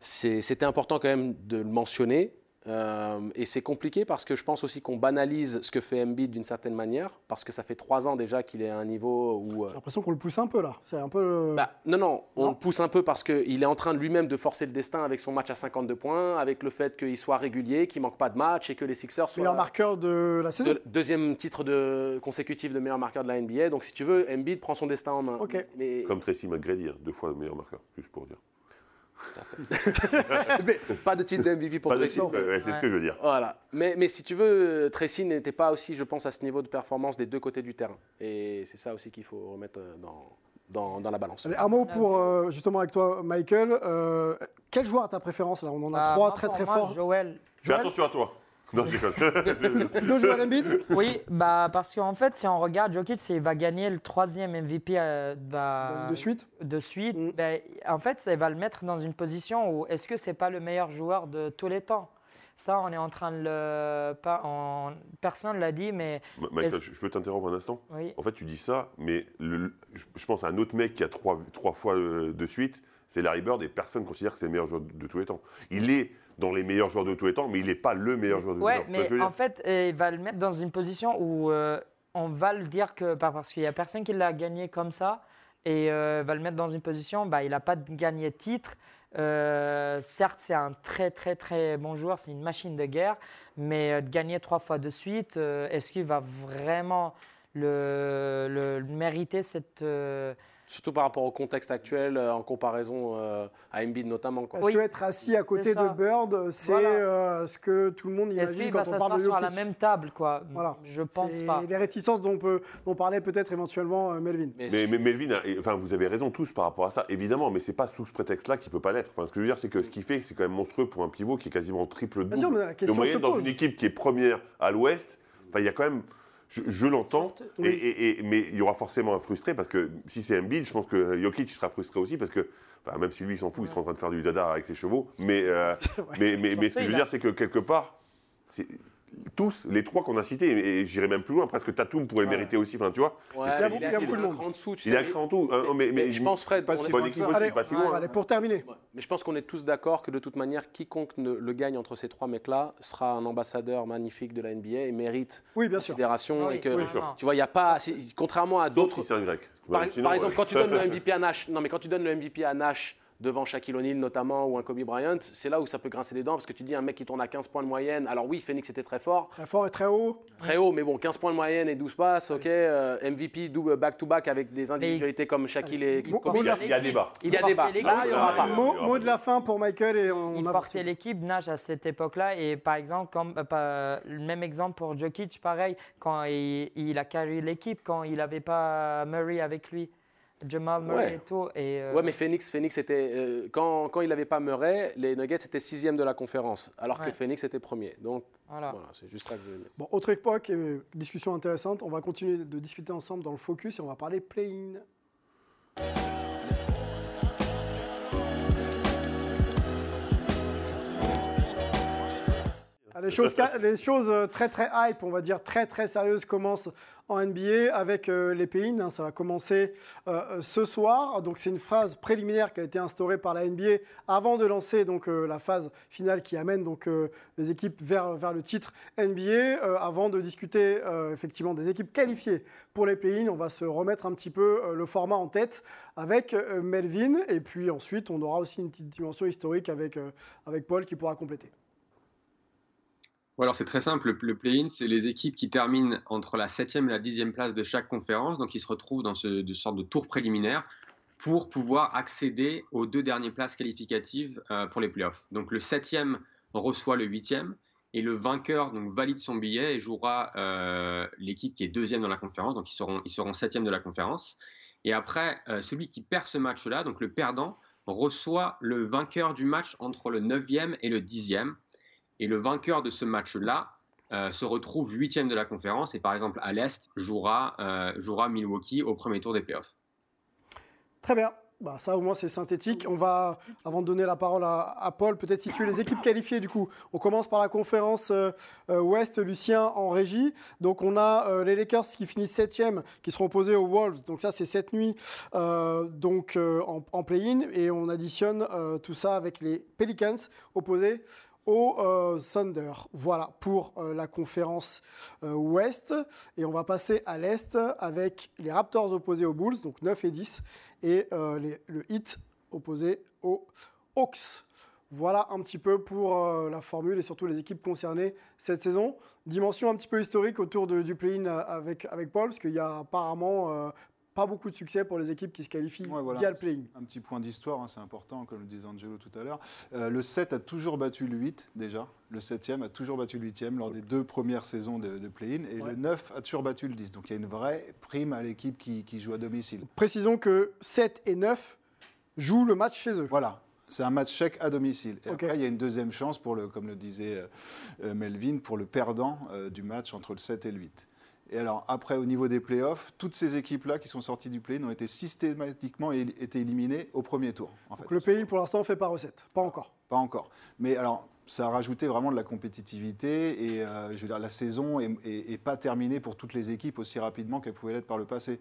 c'était important quand même de le mentionner. Euh, et c'est compliqué parce que je pense aussi qu'on banalise ce que fait Embiid d'une certaine manière, parce que ça fait trois ans déjà qu'il est à un niveau où... euh, J'ai l'impression qu'on le pousse un peu là. C'est un peu. le- bah, non, non, on Non. le pousse un peu parce qu'il est en train de lui-même de forcer le destin avec son match à 52 points, avec le fait qu'il soit régulier, qu'il manque pas de match et que les Sixers soient meilleur marqueur de la saison. de- deuxième titre de, consécutif de meilleur marqueur de la NBA. Donc si tu veux, Embiid prend son destin en main. Mais, Comme Tracy McGrady, hein, deux fois le meilleur marqueur, juste pour dire. mais pas de titre de MVP pour titre, ouais, ouais, c'est ce que je veux dire. Voilà. Mais, mais si tu veux, Tracy n'était pas aussi, je pense, à ce niveau de performance des deux côtés du terrain. Et c'est ça aussi qu'il faut remettre euh, dans, dans, dans la balance. Allez, un mot pour euh, justement avec toi, Michael. Euh, quel joueur a ta préférence là? On en a Bah, trois moi, très très moi, forts. Joël. Fais attention à toi. Non, je déconne. Oui, bah, parce qu'en fait, si on regarde, Jokic, il va gagner le troisième MVP euh, bah, de suite. de suite. Mm. Ben, en fait, ça va le mettre dans une position où est-ce que c'est pas le meilleur joueur de tous les temps? Ça, on est en train de le. Pas, on- personne l'a dit, mais. Ma- Michael, Est-ce- je peux t'interrompre un instant? Oui. En fait, tu dis ça, mais le- je pense à un autre mec qui a trois, trois fois euh, de suite, c'est Larry Bird, et personne ne considère que c'est le meilleur joueur de tous les temps. Il est dans les meilleurs joueurs de tous les temps, mais il n'est pas le meilleur joueur de tous les temps. Ce mais en fait, euh, il va le mettre dans une position où euh, on va le dire que. pas parce qu'il n'y a personne qui l'a gagné comme ça, et euh, va le mettre dans une position, bah, il n'a pas gagné de titre. Euh, certes, c'est un très très très bon joueur, c'est une machine de guerre, mais de gagner trois fois de suite, est-ce qu'il va vraiment le, le- le mériter cette. Surtout par rapport au contexte actuel, euh, en comparaison euh, à Embiid notamment. Quoi. Oui. que être assis à côté de Bird, c'est Voilà. euh, ce que tout le monde imagine quand on parle de sur la même table, quoi Voilà. Je pense pas. Les réticences dont, peut, dont parlait peut-être éventuellement euh, Melvin. Mais, Mais, mais Melvin, a- enfin, vous avez raison tous par rapport à ça, évidemment, mais c'est pas sous ce prétexte-là qu'il peut pas l'être. Enfin, ce que je veux dire, c'est que ce qu'il fait, c'est quand même monstrueux pour un pivot qui est quasiment triple Bien sûr, mais double. la question de moyenne se dans une équipe qui est première à l'Ouest. Enfin, il y a quand même, je, je l'entends, Oui. et, et- et- mais il y aura forcément un frustré parce que si c'est Embiid, je pense que Jokic sera frustré aussi parce que. même si lui il s'en fout, il sera en train de faire du dada avec ses chevaux. Mais, euh, mais, mais, mais ce que je veux dire, c'est que quelque part, tous, les trois qu'on a cités, et, et j'irai même plus loin, presque Tatum pourrait le mériter aussi. Enfin, tu vois, Ouais, Il a il il a il est beaucoup de un monde. dessous, tu il sais, a cran en tout. hein, mais, mais, mais je pense, Fred, Pas si loin équipe Allez, pas si ouais, loin. allez, pour terminer. Ouais. Mais je pense qu'on est tous d'accord que de toute manière, quiconque ne- le gagne entre ces trois mecs-là sera un ambassadeur magnifique de la NBA et mérite Oui, bien sûr. considération. Oui, et que, oui. Tu vois, il n'y a pas. Contrairement à Sauf d'autres. si c'est un grec. Par, Sinon, par exemple, ouais. quand tu donnes le MVP à Nash, non mais quand tu donnes le MVP à Nash devant Shaquille O'Neal notamment ou un Kobe Bryant, c'est là où ça peut grincer les dents parce que tu dis un mec qui tourne à 15 points de moyenne. Alors oui, Phoenix était très fort, Très fort et très haut. très haut, mais bon, 15 points de moyenne et 12 passes, ok. euh, MVP double back-to-back avec des individualités comme Shaquille et Kobe. bon, il y a, il y a débat. Il y a débat. Là, il y aura pas. Mot, de la fin pour Michael et on Il a portait l'équipe Nash à cette époque-là et par exemple, comme, euh, pas- le même exemple pour Jokic, pareil, quand il, il a carré l'équipe, quand il n'avait pas Murray avec lui, Jamal Murray Ouais. et tout. Et, euh, Ouais, mais Phoenix, Phoenix était euh, quand, quand il n'avait pas Murray, les Nuggets étaient sixième de la conférence, alors que. Phoenix était premier. Donc voilà. voilà, c'est juste ça que je veux dire. Bon, autre époque, et discussion intéressante. On va continuer de discuter ensemble dans le focus et on va parler play-in. Les choses, ca- les choses euh, très très hype, on va dire très très sérieuses commencent en NBA avec euh, les pays. ça va commencer euh, ce soir. Donc c'est une phase préliminaire qui a été instaurée par la NBA avant de lancer donc la phase finale qui amène donc les équipes vers vers le titre NBA. Avant de discuter effectivement des équipes qualifiées pour les pays, on va se remettre un petit peu le format en tête avec Melvin et puis ensuite on aura aussi une petite dimension historique avec avec Paul qui pourra compléter. Alors c'est très simple, le- play-in, c'est les équipes qui terminent entre la 7e et la 10e place de chaque conférence, donc ils se retrouvent dans ce de sorte de tour préliminaire pour pouvoir accéder aux deux dernières places qualificatives euh, pour les playoffs. Donc le 7e reçoit le 8e et le vainqueur valide son billet et jouera euh, l'équipe qui est deuxième dans la conférence, donc ils seront, ils seront 7e de la conférence. Et après, euh, celui qui perd ce match-là, donc le perdant, reçoit le vainqueur du match entre le 9e et le 10e. Et le vainqueur de ce match-là euh, se retrouve huitième de la conférence et par exemple à l'Est jouera, euh, jouera Milwaukee au premier tour des playoffs. Très bien. Bah, ça au moins c'est synthétique. On va, avant de donner la parole à, Paul, peut-être situer les équipes qualifiées du coup. On commence par la conférence euh, euh, Ouest, Lucien en régie. Donc on a les Lakers qui finissent 7e, qui seront opposés aux Wolves. Donc ça c'est cette nuit donc, en, play-in. Et on additionne tout ça avec les Pelicans opposés au euh, Thunder. Voilà pour euh, la conférence euh, Ouest. Et on va passer à l'Est avec les Raptors opposés aux Bulls, donc 9 et 10, et le Heat opposé aux Hawks. Voilà un petit peu pour la formule et surtout les équipes concernées cette saison. Dimension un petit peu historique autour du play-in avec, avec Paul, parce qu'il y a apparemment pas beaucoup de succès pour les équipes qui se qualifient Ouais, voilà. via le play-in. Un petit point d'histoire, hein, c'est important, comme le disait Angelo tout à l'heure. Euh, le 7 a toujours battu le 8, déjà. Le 7e a toujours battu le 8e lors des deux premières saisons de, de play-in. Et Ouais. le 9 a toujours battu le 10. Donc il y a une vraie prime à l'équipe qui, qui joue à domicile. Précisons que 7 et 9 jouent le match chez eux. Voilà. C'est un match chèque à domicile. Et Ok. après, il y a une deuxième chance, pour le, comme le disait euh, euh, Melvin, pour le perdant du match entre le 7 et le 8. Et alors, après, au niveau des playoffs, toutes ces équipes-là qui sont sorties du play-in ont été systématiquement éli- été éliminées au premier tour. En fait. Donc le play-in pour l'instant fait pas recette. Pas encore. Pas encore. Mais alors, ça a rajouté vraiment de la compétitivité et euh, je veux dire, la saison est, pas terminée pour toutes les équipes aussi rapidement qu'elle pouvait l'être par le passé.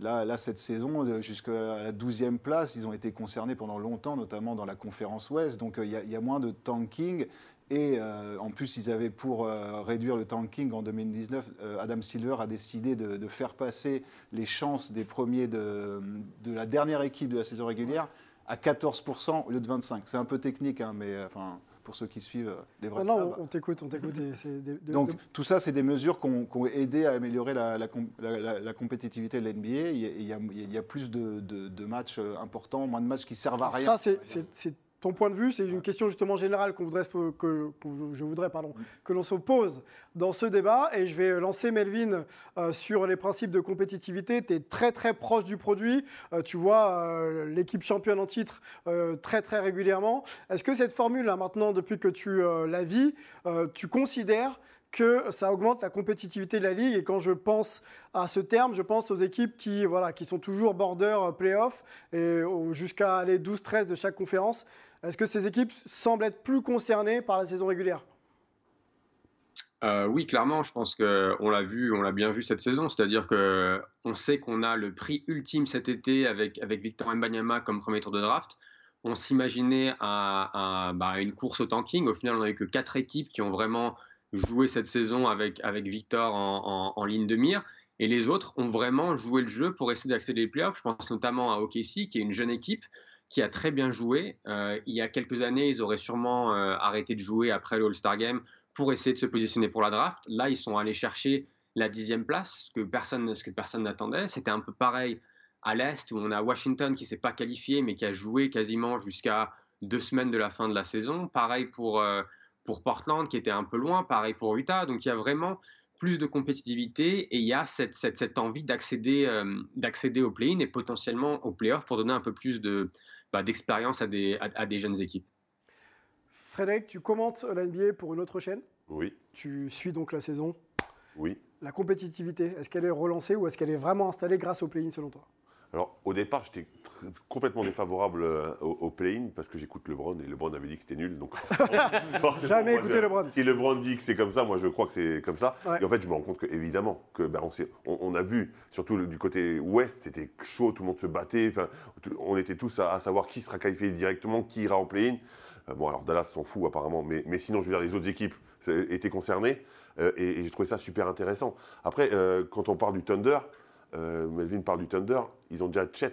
Là, là, cette saison, de- jusqu'à la 12e place, ils ont été concernés pendant longtemps, notamment dans la conférence Ouest. Donc, euh, y, il y a moins de tanking. Et euh, en plus, ils avaient pour euh, réduire le tanking en 2019, euh, Adam Silver a décidé de, de faire passer les chances des premiers de, de la dernière équipe de la saison régulière à 14% au lieu de 25%. C'est un peu technique, hein, mais enfin, pour ceux qui suivent les vrais Non, non, stabs. on, t'écoute, on t'écoute. Donc tout ça, c'est des mesures qui ont, aidé à améliorer la, la com- la- la- la compétitivité de l'NBA. Il y a, il y a- il y a plus de, de- matchs importants, moins de matchs qui servent à rien. Ça, c'est ton point de vue. C'est une question justement générale qu'on voudrait, que, que je- voudrais pardon, que l'on se pose dans ce débat. Et je vais lancer Melvin euh, sur les principes de compétitivité. Tu es très très proche du produit. Euh, tu vois euh, l'équipe championne en titre très très régulièrement. Est-ce que cette formule-là, maintenant, depuis que tu la vis, tu considères que ça augmente la compétitivité de la ligue? Et quand je pense à ce terme, je pense aux équipes qui, voilà, qui sont toujours border playoff et jusqu'à aller 12-13 de chaque conférence. Est-ce que ces équipes semblent être plus concernées par la saison régulière? Euh, oui, clairement, je pense qu'on l'a vu, on l'a bien vu cette saison. C'est-à-dire que on sait qu'on a le prix ultime cet été avec, Victor Mbanyama comme premier tour de draft. On s'imaginait à, bah, une course au tanking. Au final, on n'a eu que quatre équipes qui ont vraiment joué cette saison avec, Victor en, ligne de mire. Et les autres ont vraiment joué le jeu pour essayer d'accéder les playoffs. Je pense notamment à OKC, qui est une jeune équipe qui a très bien joué. Euh, il y a quelques années, ils auraient sûrement euh, arrêté de jouer après le All-Star Game pour essayer de se positionner pour la draft. Là, ils sont allés chercher la dixième place, ce que personne, ce que personne n'attendait. C'était un peu pareil à l'Est, où on a Washington qui s'est pas qualifié, mais qui a joué quasiment jusqu'à deux semaines de la fin de la saison. Pareil pour, euh, pour Portland, qui était un peu loin. Pareil pour Utah. Donc, il y a vraiment plus de compétitivité et il y a cette, cette, cette envie d'accéder d'accéder au play-in et potentiellement au play-off pour donner un peu plus de, bah, d'expérience à des, à, à des jeunes équipes. Frédéric, tu commentes la NBA pour une autre chaîne. Oui, Tu suis donc la saison. oui. La compétitivité, est-ce qu'elle est relancée ou est-ce qu'elle est vraiment installée grâce au play-in selon toi? Alors, au départ, j'étais complètement défavorable euh, au, au play-in parce que j'écoute LeBron et LeBron avait dit que c'était nul. Donc, Jamais écouté LeBron. Si LeBron dit que c'est comme ça, moi je crois que c'est comme ça. Ouais. Et en fait, je me rends compte que évidemment que ben, on, on- on a vu, surtout le- du côté ouest, c'était chaud, tout le monde se battait. On était tous à, à savoir qui sera qualifié directement, qui ira en play-in. Euh, bon, alors Dallas s'en fout apparemment, mais, mais sinon, je veux dire, les autres équipes étaient concernées euh, et, et j'ai trouvé ça super intéressant. Après, euh, quand on parle du Thunder, euh, Melvin parle du Thunder, ils ont déjà Chet.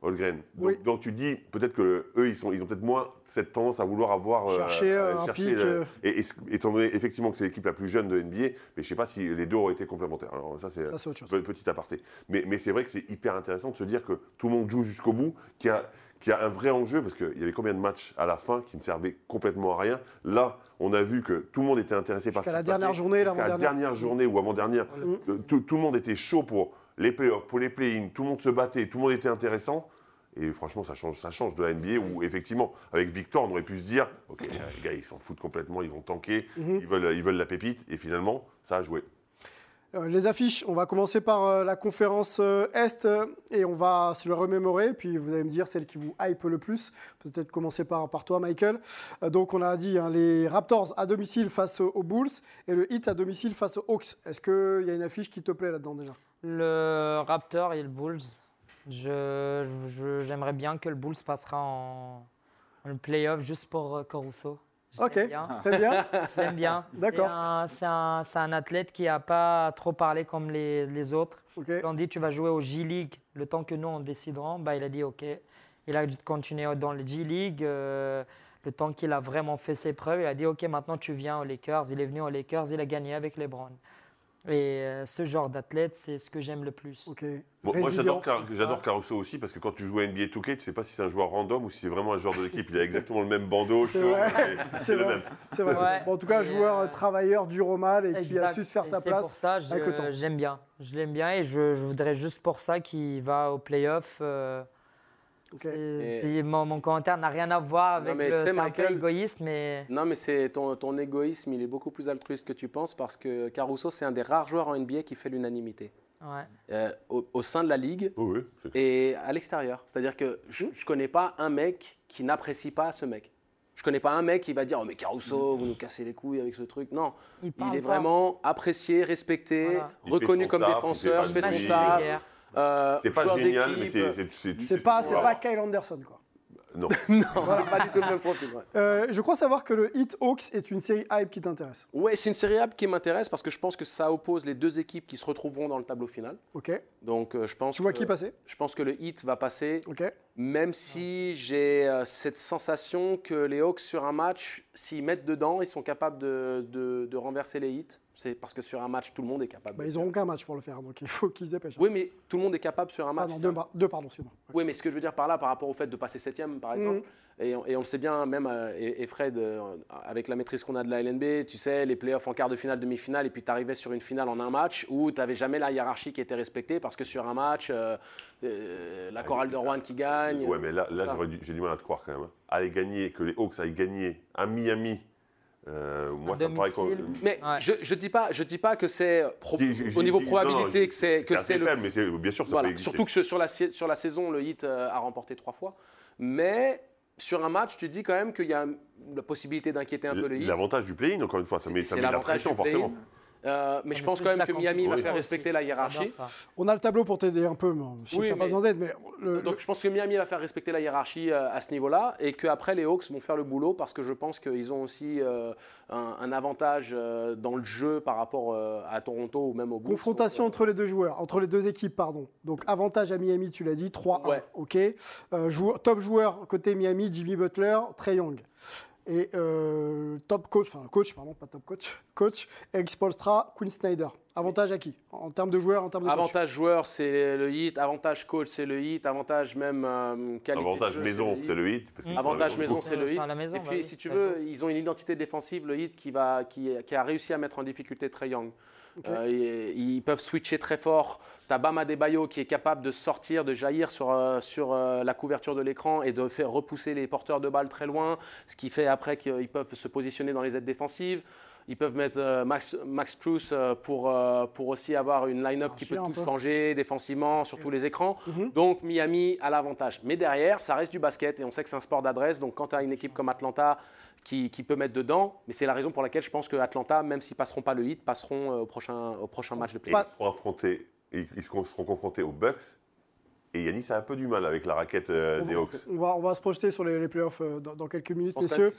Holgren. Donc, Oui. donc tu dis peut-être que eux ils sont ils ont peut-être moins cette tendance à vouloir avoir euh, Chercher, euh, un chercher pic, le- euh. et, étant donné effectivement que c'est l'équipe la plus jeune de NBA, mais je sais pas si les deux auraient été complémentaires. Alors ça c'est pe- petit aparté. Mais, mais c'est vrai que c'est hyper intéressant de se dire que tout le monde joue jusqu'au bout, qu'il y a qu'il y a un vrai enjeu parce qu'il y avait combien de matchs à la fin qui ne servaient complètement à rien. Là, on a vu que tout le monde était intéressé par ce la dernière passait. journée, la dernière journée ou avant-dernière, euh, tout, tout le monde était chaud pour les playoffs, pour les play-in, tout le monde se battait, tout le monde était intéressant. Et franchement, ça change, ça change de la NBA où, effectivement, avec Victor, on aurait pu se dire Ok, les gars, ils s'en foutent complètement, ils vont tanker, Mhm. ils, veulent, ils veulent la pépite. Et finalement, ça a joué. Euh, Les affiches, on va commencer par euh, la conférence euh, Est et on va se le remémorer. Puis vous allez me dire celle qui vous hype le plus. Peut-être commencer par, par toi, Michael. Donc on a dit hein, les Raptors à domicile face aux Bulls et le Heat à domicile face aux Hawks. Est-ce qu'il y a une affiche qui te plaît là-dedans déjà? Le Raptor et le Bulls. Je, je- j'aimerais bien que le Bulls passera en, en playoff juste pour euh, Caruso. Ok, bien. très bien. Je l'aime bien. D'accord. C'est un, un- athlète qui n'a pas trop parlé comme les, les autres. Ok. Ils ont dit tu vas jouer au G-League le temps que nous on déciderons. Bah, il a dit ok. Il a continué dans le G-League. euh, le temps qu'il a vraiment fait ses preuves, il a dit ok maintenant tu viens aux Lakers. Il est venu aux Lakers, il a gagné avec LeBron. Et euh, ce genre d'athlète, c'est ce que j'aime le plus. Ok. Bon, moi, j'adore. Car- j'adore Caruso aussi parce que quand tu joues à NBA 2K, tu sais pas si c'est un joueur random ou si c'est vraiment un joueur de l'équipe. Il a exactement le même bandeau, C'est chaud, vrai, et c'est c'est le vrai. même. C'est vrai. Ouais. Bon, en tout cas, un Et, joueur euh, travailleur, dur au mal et qui a su se faire Et sa c'est place pour ça, avec le temps. je- j'aime bien. Je l'aime bien et je, je voudrais juste pour ça qu'il va au playoff. euh, Et- mon, mon commentaire n'a rien à voir avec mais le. C'est Michael- égoïste, mais. Non, mais c'est ton, ton égoïsme, il est beaucoup plus altruiste que tu penses parce que Caruso, c'est un des rares joueurs en NBA qui fait l'unanimité. Ouais. Euh, au, au sein de la ligue oui. et à l'extérieur. C'est-à-dire que je ne connais pas un mec qui n'apprécie pas ce mec. Je connais pas un mec qui va dire Oh, mais Caruso, vous nous cassez les couilles avec ce truc. Non, Il, est pas. vraiment apprécié, respecté, Voilà. Il fait reconnu son comme taf, défenseur, fait il fait son taf. Euh, C'est pas génial, mais c'est. c'est- c'est- C'est pas, c'est pas Kyle Anderson, quoi. Non. Non, c'est pas du tout le même profil. ouais. Euh, je crois savoir que le Heat Hawks est une série hype qui t'intéresse. Ouais, c'est une série A qui m'intéresse parce que je pense que ça oppose les deux équipes qui se retrouveront dans le tableau final. Ok. Donc euh, je pense. Tu vois que- qui passer? Je pense que le Heat va passer, Ok. même si j'ai euh, cette sensation que les Hawks sur un match, s'ils mettent dedans, ils sont capables de, de- de renverser les Heat. C'est parce que sur un match, tout le monde est capable. Bah, ils n'auront qu'un match pour le faire, donc il faut qu'ils se dépêchent. Oui, mais tout le monde est capable sur un match. Pardon, c'est deux, pardon, c'est bon. Oui, mais ce que je veux dire par là, par rapport au fait de passer septième, par exemple, et, on- et on le sait bien, même, euh, et, et Fred, euh, avec la maîtrise qu'on a de la LNB, tu sais, les playoffs en quart de finale, demi-finale, et puis tu arrivais sur une finale en un match où tu n'avais jamais la hiérarchie qui était respectée, parce que sur un match, euh, euh, la chorale de Rouen qui gagne. Ouais, mais là, là j'ai du mal à te croire quand même. hein. Aller gagner, que les Hawks aillent gagner à Miami, euh, moi, ça me paraît. qu'on- Mais Ouais. je ne dis, pas- je dis pas que c'est pro- au niveau probabilité non, que c'est que c'est le faible, mais c'est- bien sûr, ça Voilà. peut exister. Surtout que sur la, sur la saison, le Heat euh, a remporté trois fois. Mais sur un match, tu dis quand même qu'il y a la possibilité d'inquiéter un peu le Heat. L'avantage du play-in, encore une fois, ça met, ça C'est met de la pression, forcément. Euh, mais je pense quand même que Miami va faire aussi. respecter la hiérarchie. On a le tableau pour t'aider un peu, mais sais Oui, t'as pas besoin d'aide, mais le- Donc je pense que Miami va faire respecter la hiérarchie euh, à ce niveau-là et qu'après les Hawks vont faire le boulot parce que je pense qu'ils ont aussi euh, un, un avantage euh, dans le jeu par rapport à Toronto ou même au Bulls. confrontation Donc, entre les deux joueurs, entre les deux équipes, pardon. Donc avantage à Miami, tu l'as dit, 3-1. Ouais. Ok. Euh, joueur- top joueur côté Miami, Jimmy Butler, Trey Young. Et euh, top coach, enfin coach, pardon, pas top coach, coach, Eric Spolstra, Quinn Snyder. Avantage à qui? En termes de joueurs, en termes de coach? Avantage joueur, c'est le hit. Avantage coach, c'est le hit. Avantage même euh, qualité. de Avantage jeu, maison, c'est le hit. parce Avantage maison, C'est le hit. maison, Et bah puis, oui, si tu veux, ils ont une identité défensive, le hit, qui, va, qui, qui a réussi à mettre en difficulté Trey Young. Euh, ils peuvent switcher très fort. Tu as Bam Adebayo qui est capable de sortir, de jaillir sur, euh, sur euh, la couverture de l'écran et de faire repousser les porteurs de balles très loin, ce qui fait après qu'ils peuvent se positionner dans les aides défensives. Ils peuvent mettre euh, Max, Max euh, pour, euh, pour aussi avoir une line-up qui peut tout peu. changer défensivement sur tous les écrans. Mhm. Donc Miami a l'avantage. Mais derrière, ça reste du basket et on sait que c'est un sport d'adresse. Donc quand tu as une équipe comme Atlanta qui, qui peut mettre dedans, mais c'est la raison pour laquelle je pense que Atlanta, même s'ils passeront pas le hit, passeront au prochain, au prochain match de Et play. Pas- ils seront affrontés, ils seront confrontés aux Bucks. Et Yannis a un peu du mal avec la raquette euh, des va, Hawks. on, va, on va se projeter sur les, les playoffs euh, dans, dans quelques minutes, messieurs.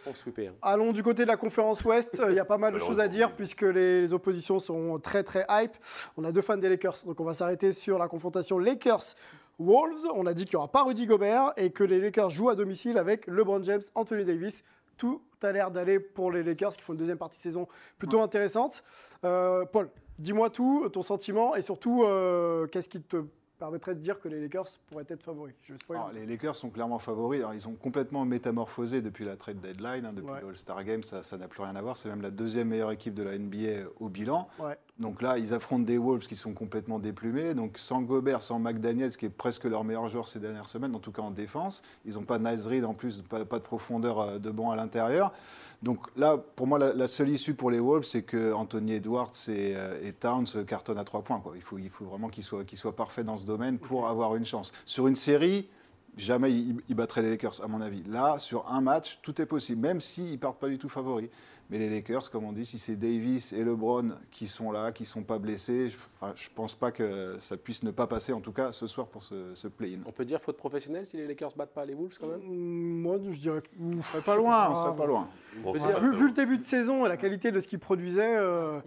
hein. Allons du côté de la conférence Ouest. Euh, Il y a pas mal de choses à dire puisque les, les oppositions sont très très hype. On a deux fans des Lakers, donc on va s'arrêter sur la confrontation Lakers-Wolves. On a dit qu'il n'y aura pas Rudy Gobert et que les Lakers jouent à domicile avec LeBron James, Anthony Davis. Tout a l'air d'aller pour les Lakers qui font une deuxième partie de saison plutôt intéressante. Euh, Paul, dis-moi tout, ton sentiment et surtout euh, qu'est-ce qui te permettrait de dire que les Lakers pourraient être favoris. Je spoil. Alors, les Lakers sont clairement favoris. Alors, ils ont complètement métamorphosé depuis la trade deadline, hein, depuis Ouais. le All-Star Game, ça n'a plus rien à voir. C'est même la deuxième meilleure équipe de la NBA au bilan. Ouais. Donc là, ils affrontent des Wolves qui sont complètement déplumés. Donc sans Gobert, sans McDaniels, qui est presque leur meilleur joueur ces dernières semaines, en tout cas en défense. Ils n'ont pas Nice Reed en plus, pas, pas de profondeur euh, de banc à l'intérieur. Donc là, pour moi, la, la seule issue pour les Wolves, c'est que Anthony Edwards et, euh, et Towns cartonnent à trois points. quoi. Il, faut, il faut vraiment qu'ils soient, parfaits dans ce domaine pour avoir une chance. Sur une série, jamais ils, ils battraient les Lakers, à mon avis. Là, sur un match, tout est possible, même s'ils ne partent pas du tout favoris. Mais les Lakers, comme on dit, si c'est Davis et LeBron qui sont là, qui ne sont pas blessés, je ne pense pas que ça puisse ne pas passer, en tout cas ce soir pour ce, ce play-in. On peut dire faute professionnelle si les Lakers battent pas les Wolves quand même? Mm, Moi, je dirais que. On serait pas loin, on serait pas loin. Dire- Vu, pas vu le début de saison et la qualité de ce qu'ils produisaient, euh,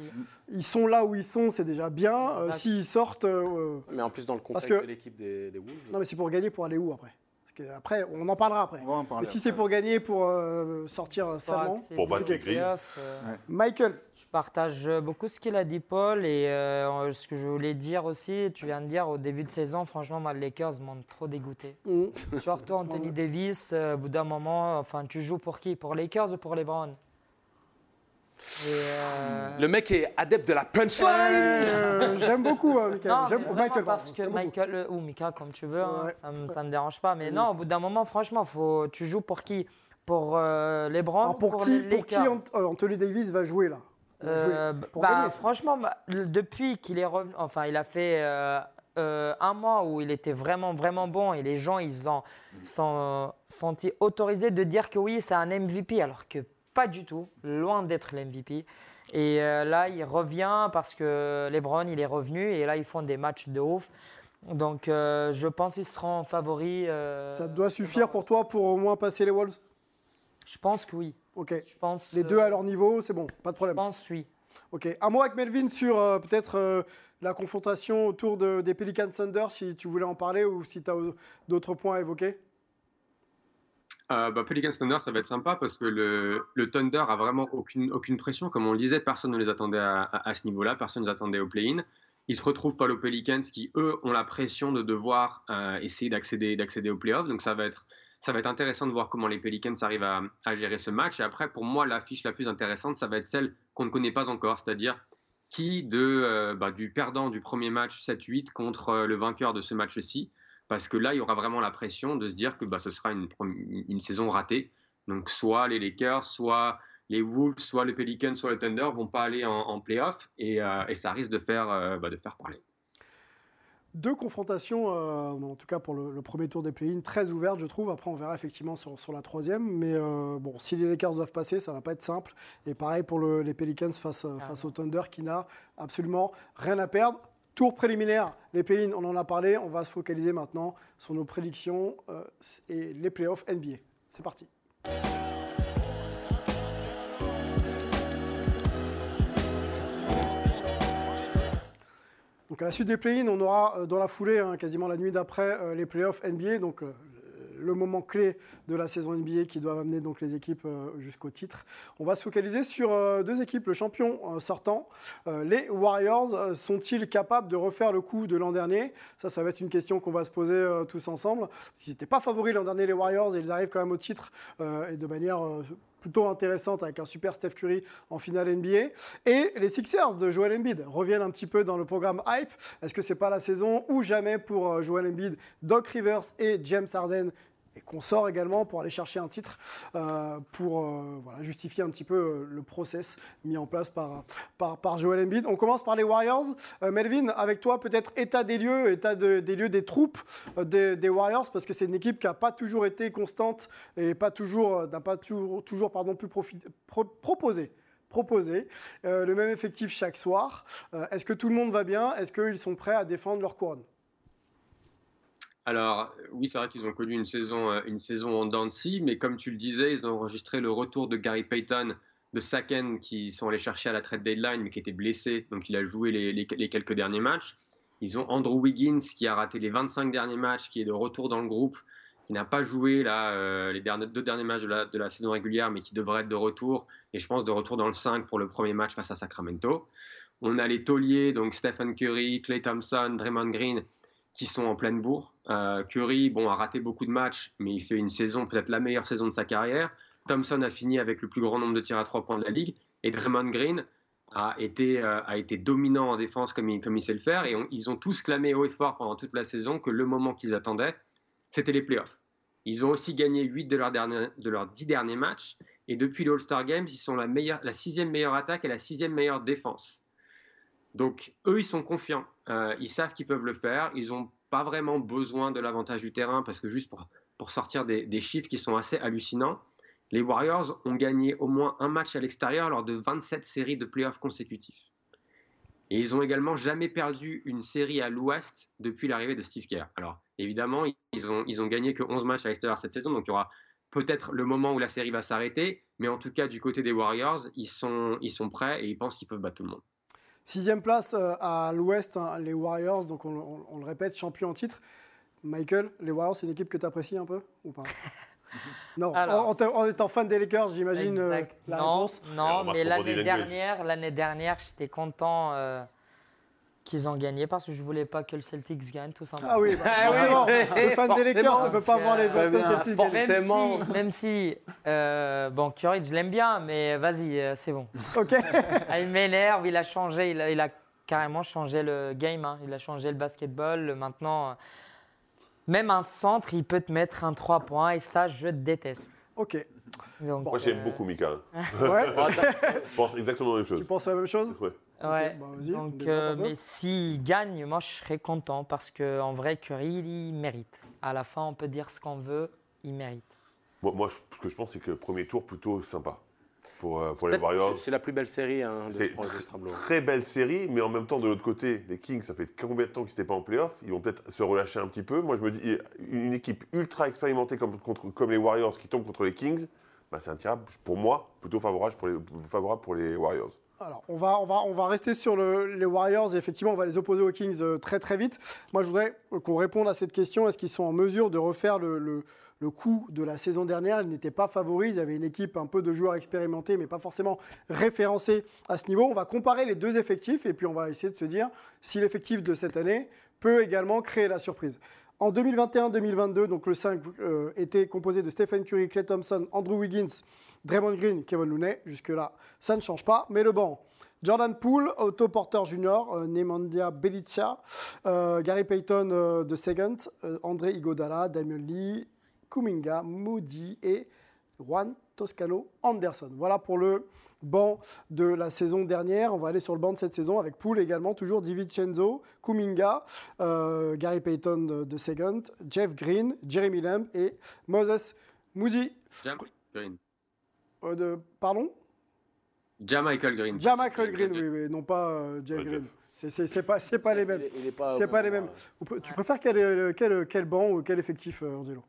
ils sont là où ils sont, c'est déjà bien. Euh. S'ils sortent. euh, Mais en plus dans le contexte que- de l'équipe des, des Wolves. non, mais c'est pour gagner pour aller où après? Après, on en parlera après. On va en parler Mais si c'est pour gagner, pour euh, sortir salement. Pour battre les playoffs, euh, Michael, Je partage beaucoup ce qu'il a dit Paul et euh, ce que je voulais dire aussi, tu viens de dire au début de saison, franchement, moi, les Lakers m'ont trop dégoûté. mm, Surtout Anthony Davis, euh, au bout d'un moment, enfin, tu joues pour qui? Pour les Lakers ou pour les Browns euh, Le mec est adepte de la punchline. Euh, j'aime beaucoup hein, Michael. Non, J'aime- Michael, parce pardon, que. Michael euh, ou Mika, comme tu veux, hein, ça me, ça me dérange pas. Mais non, au bout d'un moment, franchement, faut, tu joues pour qui? Pour euh, les Browns pour, pour qui, les pour qui euh, Anthony Davis va jouer là? Va jouer Euh, pour bah, franchement, bah, depuis qu'il est revenu, enfin, il a fait euh, euh, un mois où il était vraiment, vraiment bon et les gens, ils ont sont senti autorisés de dire que oui, c'est un MVP, alors que pas du tout, loin d'être l'MVP. Et euh, là, il revient parce que LeBron, il est revenu et là, ils font des matchs de ouf. Donc, euh, je pense qu'ils seront favoris. euh, Ça doit suffire pour toi pour au moins passer les Wolves? Je pense que oui. Ok. Je pense, Les euh, deux à leur niveau, c'est bon, pas de Je problème. pense oui. Ok. Un mot avec Melvin sur euh, peut-être euh, la confrontation autour de- des Pelicans Thunder, si tu voulais en parler ou si tu as d'autres points à évoquer? Euh, bah, Pelicans Thunder, ça va être sympa parce que le, Thunder a vraiment aucune, aucune pression. Comme on le disait, personne ne les attendait à, ce niveau-là, personne ne les attendait au play-in. Ils se retrouvent face aux Pelicans qui, eux, ont la pression de devoir euh, essayer d'accéder, d'accéder aux playoffs. Donc ça va, être, ça va être intéressant de voir comment les Pelicans arrivent à, à gérer ce match. Et après, pour moi, l'affiche la plus intéressante, ça va être celle qu'on ne connaît pas encore, c'est-à-dire qui de, euh, bah, du perdant du premier match 7-8 contre euh, le vainqueur de ce match-ci parce que là, il y aura vraiment la pression de se dire que bah, ce sera une, une saison ratée. Donc, soit les Lakers, soit les Wolves, soit les Pelicans, soit le Thunder vont pas aller en, en playoff et, euh, et ça risque de faire, euh, bah, de faire parler. Deux confrontations, euh, en tout cas pour le, le premier tour des play-in, très ouvertes, je trouve. Après, on verra effectivement sur, sur la troisième. Mais euh, bon, si les Lakers doivent passer, ça va pas être simple. Et pareil pour le- les Pelicans face, euh, face au Thunder qui n'a absolument rien à perdre. Tour préliminaire, les play-in, on en a parlé. On va se focaliser maintenant sur nos prédictions euh, et les playoffs NBA. C'est parti. Donc à la suite des play-in, on aura euh, dans la foulée, hein, quasiment la nuit d'après, euh, les playoffs NBA, donc euh, le moment clé de la saison NBA qui doit amener donc les équipes euh, jusqu'au titre. On va se focaliser sur euh, deux équipes, le champion euh, sortant, les Warriors. Sont-ils capables de refaire le coup de l'an dernier? Ça, ça va être une question qu'on va se poser tous ensemble. S'ils n'étaient pas favoris l'an dernier, les Warriors, ils arrivent quand même au titre et de manière plutôt intéressante avec un super Steph Curry en finale NBA. Et les Sixers de Joel Embiid reviennent un petit peu dans le programme Hype. Est-ce que c'est pas la saison ou jamais pour Joel Embiid, Doc Rivers et James Harden et qu'on sort également pour aller chercher un titre euh, pour euh, justifier un petit peu euh, le process mis en place par, par, par Joel Embiid. On commence par les Warriors. Melvin, avec toi, peut-être état des lieux, état de- des lieux des troupes des, Warriors, parce que c'est une équipe qui n'a pas toujours été constante et pas toujours, n'a pas toujours, toujours pardon, pu proposer le même effectif chaque soir. Est-ce que tout le monde va bien? Est-ce qu'ils sont prêts à défendre leur couronne? Alors, oui, c'est vrai qu'ils ont connu une saison, euh, une saison en scie, mais comme tu le disais, ils ont enregistré le retour de Gary Payton, de Saken, qui sont allés chercher à la trade deadline, mais qui était blessé, donc il a joué les, quelques derniers matchs. Ils ont Andrew Wiggins, qui a raté les 25 derniers matchs, qui est de retour dans le groupe, qui n'a pas joué là, euh, les deux derniers matchs de la, de la saison régulière, mais qui devrait être de retour, et je pense de retour dans le 5 pour le premier match face à Sacramento. On a les tauliers, donc Stephen Curry, Clay Thompson, Draymond Green, qui sont en pleine bourre. Euh, Curry, bon, a raté beaucoup de matchs, mais il fait une saison, peut-être la meilleure saison de sa carrière. Thompson a fini avec le plus grand nombre de tirs à trois points de la ligue. Et Draymond Green a été, euh, a été dominant en défense comme il, comme il sait le faire. Et ils ont tous clamé haut et fort pendant toute la saison que le moment qu'ils attendaient, c'était les playoffs. Ils ont aussi gagné 8 de de leurs 10 derniers matchs. Et depuis les All-Star Games, ils sont la, meilleure, la sixième meilleure attaque et la sixième meilleure défense. Donc, eux, ils sont confiants. Euh, ils savent qu'ils peuvent le faire. Ils n'ont pas vraiment besoin de l'avantage du terrain parce que juste pour, sortir des, chiffres qui sont assez hallucinants, les Warriors ont gagné au moins un match à l'extérieur lors de 27 séries de playoffs consécutifs. Et ils ont également jamais perdu une série à l'ouest depuis l'arrivée de Steve Kerr. Alors, évidemment, ils ont, gagné que 11 matchs à l'extérieur cette saison, donc il y aura peut-être le moment où la série va s'arrêter, mais en tout cas, du côté des Warriors, ils sont prêts et ils pensent qu'ils peuvent battre tout le monde. Sixième place euh, à l'ouest, hein, les Warriors, donc on, on, on, le répète, champion en titre. Michael, les Warriors, c'est une équipe que tu apprécies un peu ou pas? Non, Alors, en, en, étant fan des Lakers, j'imagine euh, la non, réponse. Non, mais l'année dernière, l'année dernière, j'étais content euh, qu'ils ont gagné parce que je voulais pas que le Celtics gagne tout simplement. Ah oui, bah, forcément. le fan des Lakers ne peut pas voir les Boston Celtics forcément. Même si, même si euh, bon, Curry, je l'aime bien, mais vas-y, euh, c'est bon. Ok. ah, il m'énerve, il a changé, il a, il a, carrément changé le game, hein. il a changé le basketball. Maintenant, même un centre, il peut te mettre un 3 points et ça, je déteste. Ok. Donc, Moi, j'aime euh... beaucoup Mika. Ouais. je pense exactement la même chose. Tu penses la même chose? Ouais. Ouais. Okay, bah, Donc, euh, mais s'il gagne, moi, je serais content parce qu'en vrai, Curry, il mérite. À la fin, on peut dire ce qu'on veut, il mérite. Moi, moi, ce que je pense, c'est que premier tour plutôt sympa pour, euh, pour les Warriors. C'est la plus belle série hein, de C'est très belle série, mais en même temps, de l'autre côté, les Kings, ça fait combien de temps qu'ils n'étaient pas en playoff? Ils vont peut-être se relâcher un petit peu. Moi, je me dis, une équipe ultra expérimentée comme, contre, comme les Warriors qui tombe contre les Kings, bah, c'est un tirable, pour moi, plutôt favorable pour les, favorable pour les Warriors. On va, rester sur le, les Warriors et effectivement, on va les opposer aux Kings euh, très très vite. Moi, je voudrais qu'on réponde à cette question. Est-ce qu'ils sont en mesure de refaire le, le coup de la saison dernière? Ils n'étaient pas favoris. Ils avaient une équipe un peu de joueurs expérimentés, mais pas forcément référencés à ce niveau. On va comparer les deux effectifs et puis on va essayer de se dire si l'effectif de cette année peut également créer la surprise. En 2021-2022, donc le 5 euh, était composé de Stephen Curry, Clay Thompson, Andrew Wiggins, Draymond Green, Kevin Looney. Jusque-là, ça ne change pas. Mais le banc, Jordan Poole, Otto Porter Jr., euh, Nemandia Belicha, euh, Gary Payton euh, de Second, André Igodala, Damien Lee, Kuminga, Moody et Juan Toscano Anderson. Voilà pour le banc de la saison dernière. On va aller sur le banc de cette saison avec Poole également, toujours DiVincenzo, Kuminga, euh, Gary Payton de, de, Second, Jeff Green, Jeremy Lamb et Moses Moody. Green. Euh, de, pardon? Jamichael Green. Jamichael Green, oui, oui, non pas euh, Jeff ouais, Green. C'est pas, pas les mêmes. C'est pas, pas les mêmes. Tu préfères quel, quel, quel banc ou quel effectif, Angelo?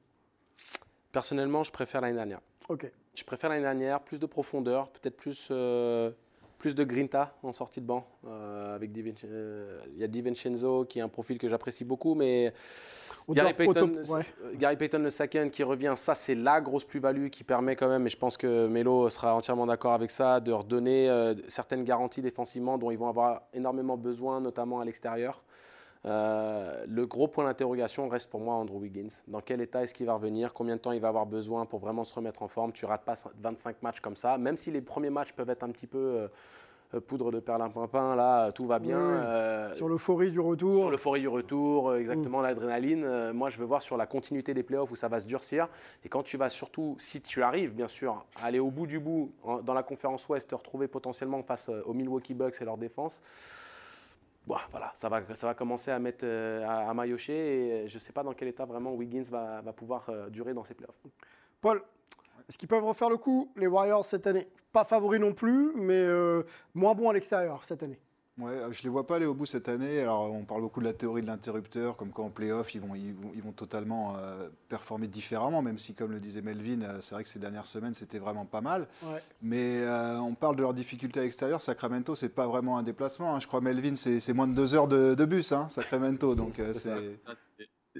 Personnellement, je préfère l'année dernière. Ok. Je préfère l'année dernière, plus de profondeur, peut-être plus, euh, plus de grinta en sortie de banc. Euh, avec Di euh, il y a DiVincenzo qui est un profil que j'apprécie beaucoup, mais Gary Payton, ouais. Gary Payton le second qui revient, ça c'est la grosse plus-value qui permet quand même, et je pense que Melo sera entièrement d'accord avec ça, de redonner euh, certaines garanties défensivement dont ils vont avoir énormément besoin, notamment à l'extérieur. Euh, le gros point d'interrogation reste pour moi Andrew Wiggins. Dans quel état est-ce qu'il va revenir? Combien de temps il va avoir besoin pour vraiment se remettre en forme? Tu rates pas 25 matchs comme ça, même si les premiers matchs peuvent être un petit peu euh, poudre de perlimpinpin, là tout va bien. Oui, oui. Euh, sur l'euphorie du retour. Sur l'euphorie du retour, exactement, mmh. l'adrénaline. moi, je veux voir sur la continuité des playoffs où ça va se durcir. Et quand tu vas surtout, si tu arrives, bien sûr, à aller au bout du bout en, dans la conférence Ouest, te retrouver potentiellement face aux Milwaukee Bucks et leur défense. Voilà, ça va, ça va commencer à mettre euh, à, à et je ne sais pas dans quel état vraiment Wiggins va, pouvoir euh, durer dans ces playoffs. Paul, est-ce qu'ils peuvent refaire le coup, les Warriors, cette année? Pas favoris non plus, mais euh, moins bons à l'extérieur cette année. Ouais, je ne les vois pas aller au bout cette année. Alors, on parle beaucoup de la théorie de l'interrupteur, comme quoi en playoff, ils vont, ils vont, ils vont totalement euh, performer différemment, même si, comme le disait Melvin, euh, c'est vrai que ces dernières semaines, c'était vraiment pas mal. Ouais. Mais euh, on parle de leurs difficultés à l'extérieur. Sacramento, c'est pas vraiment un déplacement. Hein. Je crois, Melvin, c'est moins de deux heures de, de bus, hein, Sacramento. Donc, c'est.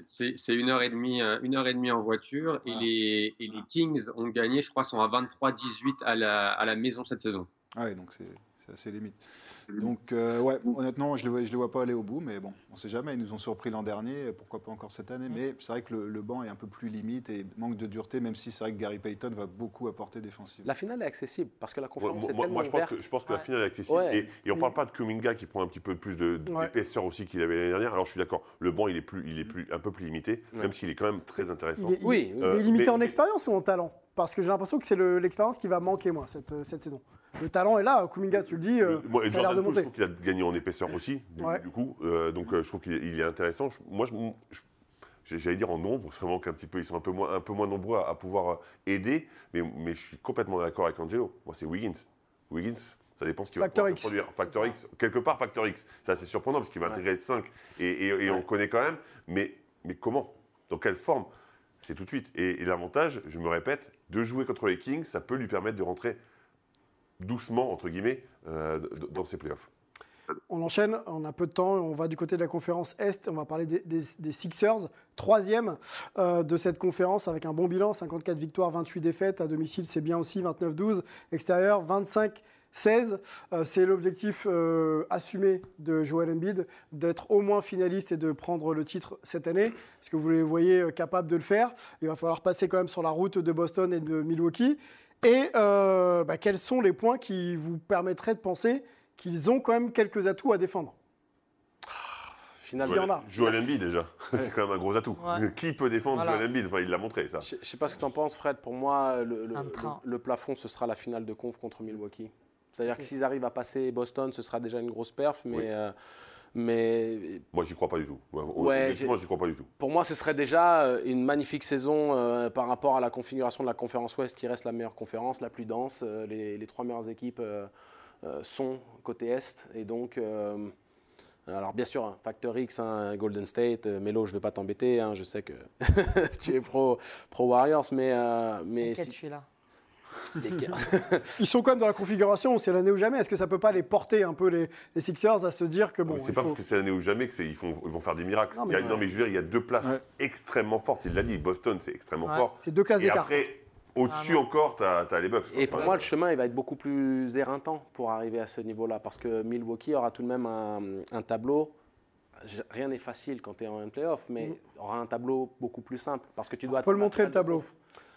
C'est une heure et demie, une heure et demie en voiture et, les, et les Kings ont gagné, je crois, sont à 23-18 à la, à la maison cette saison. Ouais, donc c'est assez limite. Donc, euh, ouais, honnêtement, je ne les, vois pas aller au bout, mais bon, on ne sait jamais. Ils nous ont surpris l'an dernier, pourquoi pas encore cette année. Mais c'est vrai que le, banc est un peu plus limite et manque de dureté, même si c'est vrai que Gary Payton va beaucoup apporter défensivement. La finale est accessible parce que la conférence est moi, tellement moi, je pense que, je pense que la finale est accessible. Et, on ne parle pas de Kuminga qui prend un petit peu plus d'épaisseur aussi qu'il avait l'année dernière. Alors, je suis d'accord, le banc, il est, plus, il est plus, un peu plus limité, même s'il est quand même très intéressant. Il est, oui, il est limité en expérience ou en talent? Parce que j'ai l'impression que c'est l'expérience qui va manquer, moi, cette, euh, cette, saison. Le talent est là, Kuminga, tu le dis, euh, ça a l'air de monter. Je trouve qu'il a gagné en épaisseur aussi, du, coup, euh, donc je trouve qu'il est, intéressant. moi, j'allais dire en nombre, c'est vraiment qu'un petit peu, ils sont un peu moins, un peu moins nombreux à, pouvoir aider, mais, mais, je suis complètement d'accord avec Angelo. Moi, c'est Wiggins. Wiggins, ça dépend ce qu'il va produire. Factor X, quelque part, Factor X. C'est assez surprenant parce qu'il va intégrer 5 et, et, on le connaît quand même, mais, mais comment? Dans quelle forme? C'est tout de suite. Et, l'avantage, je me répète, de jouer contre les Kings, ça peut lui permettre de rentrer doucement, entre guillemets, euh, dans ses playoffs. On enchaîne, on a peu de temps, on va du côté de la conférence Est, on va parler des, Sixers, troisième euh, de cette conférence avec un bon bilan, 54 victoires, 28 défaites, à domicile c'est bien aussi, 29-12, extérieur 25 16. Euh, c'est l'objectif assumé de Joel Embiid, d'être au moins finaliste et de prendre le titre cette année. Est-ce que vous les voyez capables de le faire? Il va falloir passer quand même sur la route de Boston et de Milwaukee. Et bah, quels sont les points qui vous permettraient de penser qu'ils ont quand même quelques atouts à défendre? Finalement, Joel Embiid déjà, c'est quand même un gros atout. Qui peut défendre Joel Embiid? Il l'a montré ça. Je ne sais pas ce que tu en penses Fred, pour moi le, le, plafond ce sera la finale de conf contre Milwaukee. C'est-à-dire que s'ils arrivent à passer Boston, ce sera déjà une grosse perf, mais. Euh, mais moi, j'y crois pas du tout. Ouais, j'y crois pas du tout. Pour moi, ce serait déjà euh, une magnifique saison euh, par rapport à la configuration de la conférence Ouest, qui reste la meilleure conférence, la plus dense. les, trois meilleures équipes sont côté Est, et donc. alors bien sûr, hein, Factor X, hein, Golden State, Melo, je ne vais pas t'embêter, hein, je sais que tu es pro, pro Warriors, mais... mais si... je suis là. Ils sont quand même dans la configuration, c'est l'année ou jamais. Est-ce que ça peut pas les porter un peu les, Sixers à se dire que bon. C'est pas parce que c'est l'année ou jamais qu'ils ils vont faire des miracles. Non, mais, il y a, mais je veux dire, il y a deux places extrêmement fortes. Il l'a dit, Boston, c'est extrêmement fort. C'est deux classes d'écart. Après, au-dessus ah, encore, tu as, les Bucks. Et pour moi, le chemin, il va être beaucoup plus éreintant pour arriver à ce niveau-là. Parce que Milwaukee aura tout de même un, tableau rien n'est facile quand tu es en playoff, mais mm. aura un tableau beaucoup plus simple parce que tu dois. On peut le montrer le tableau.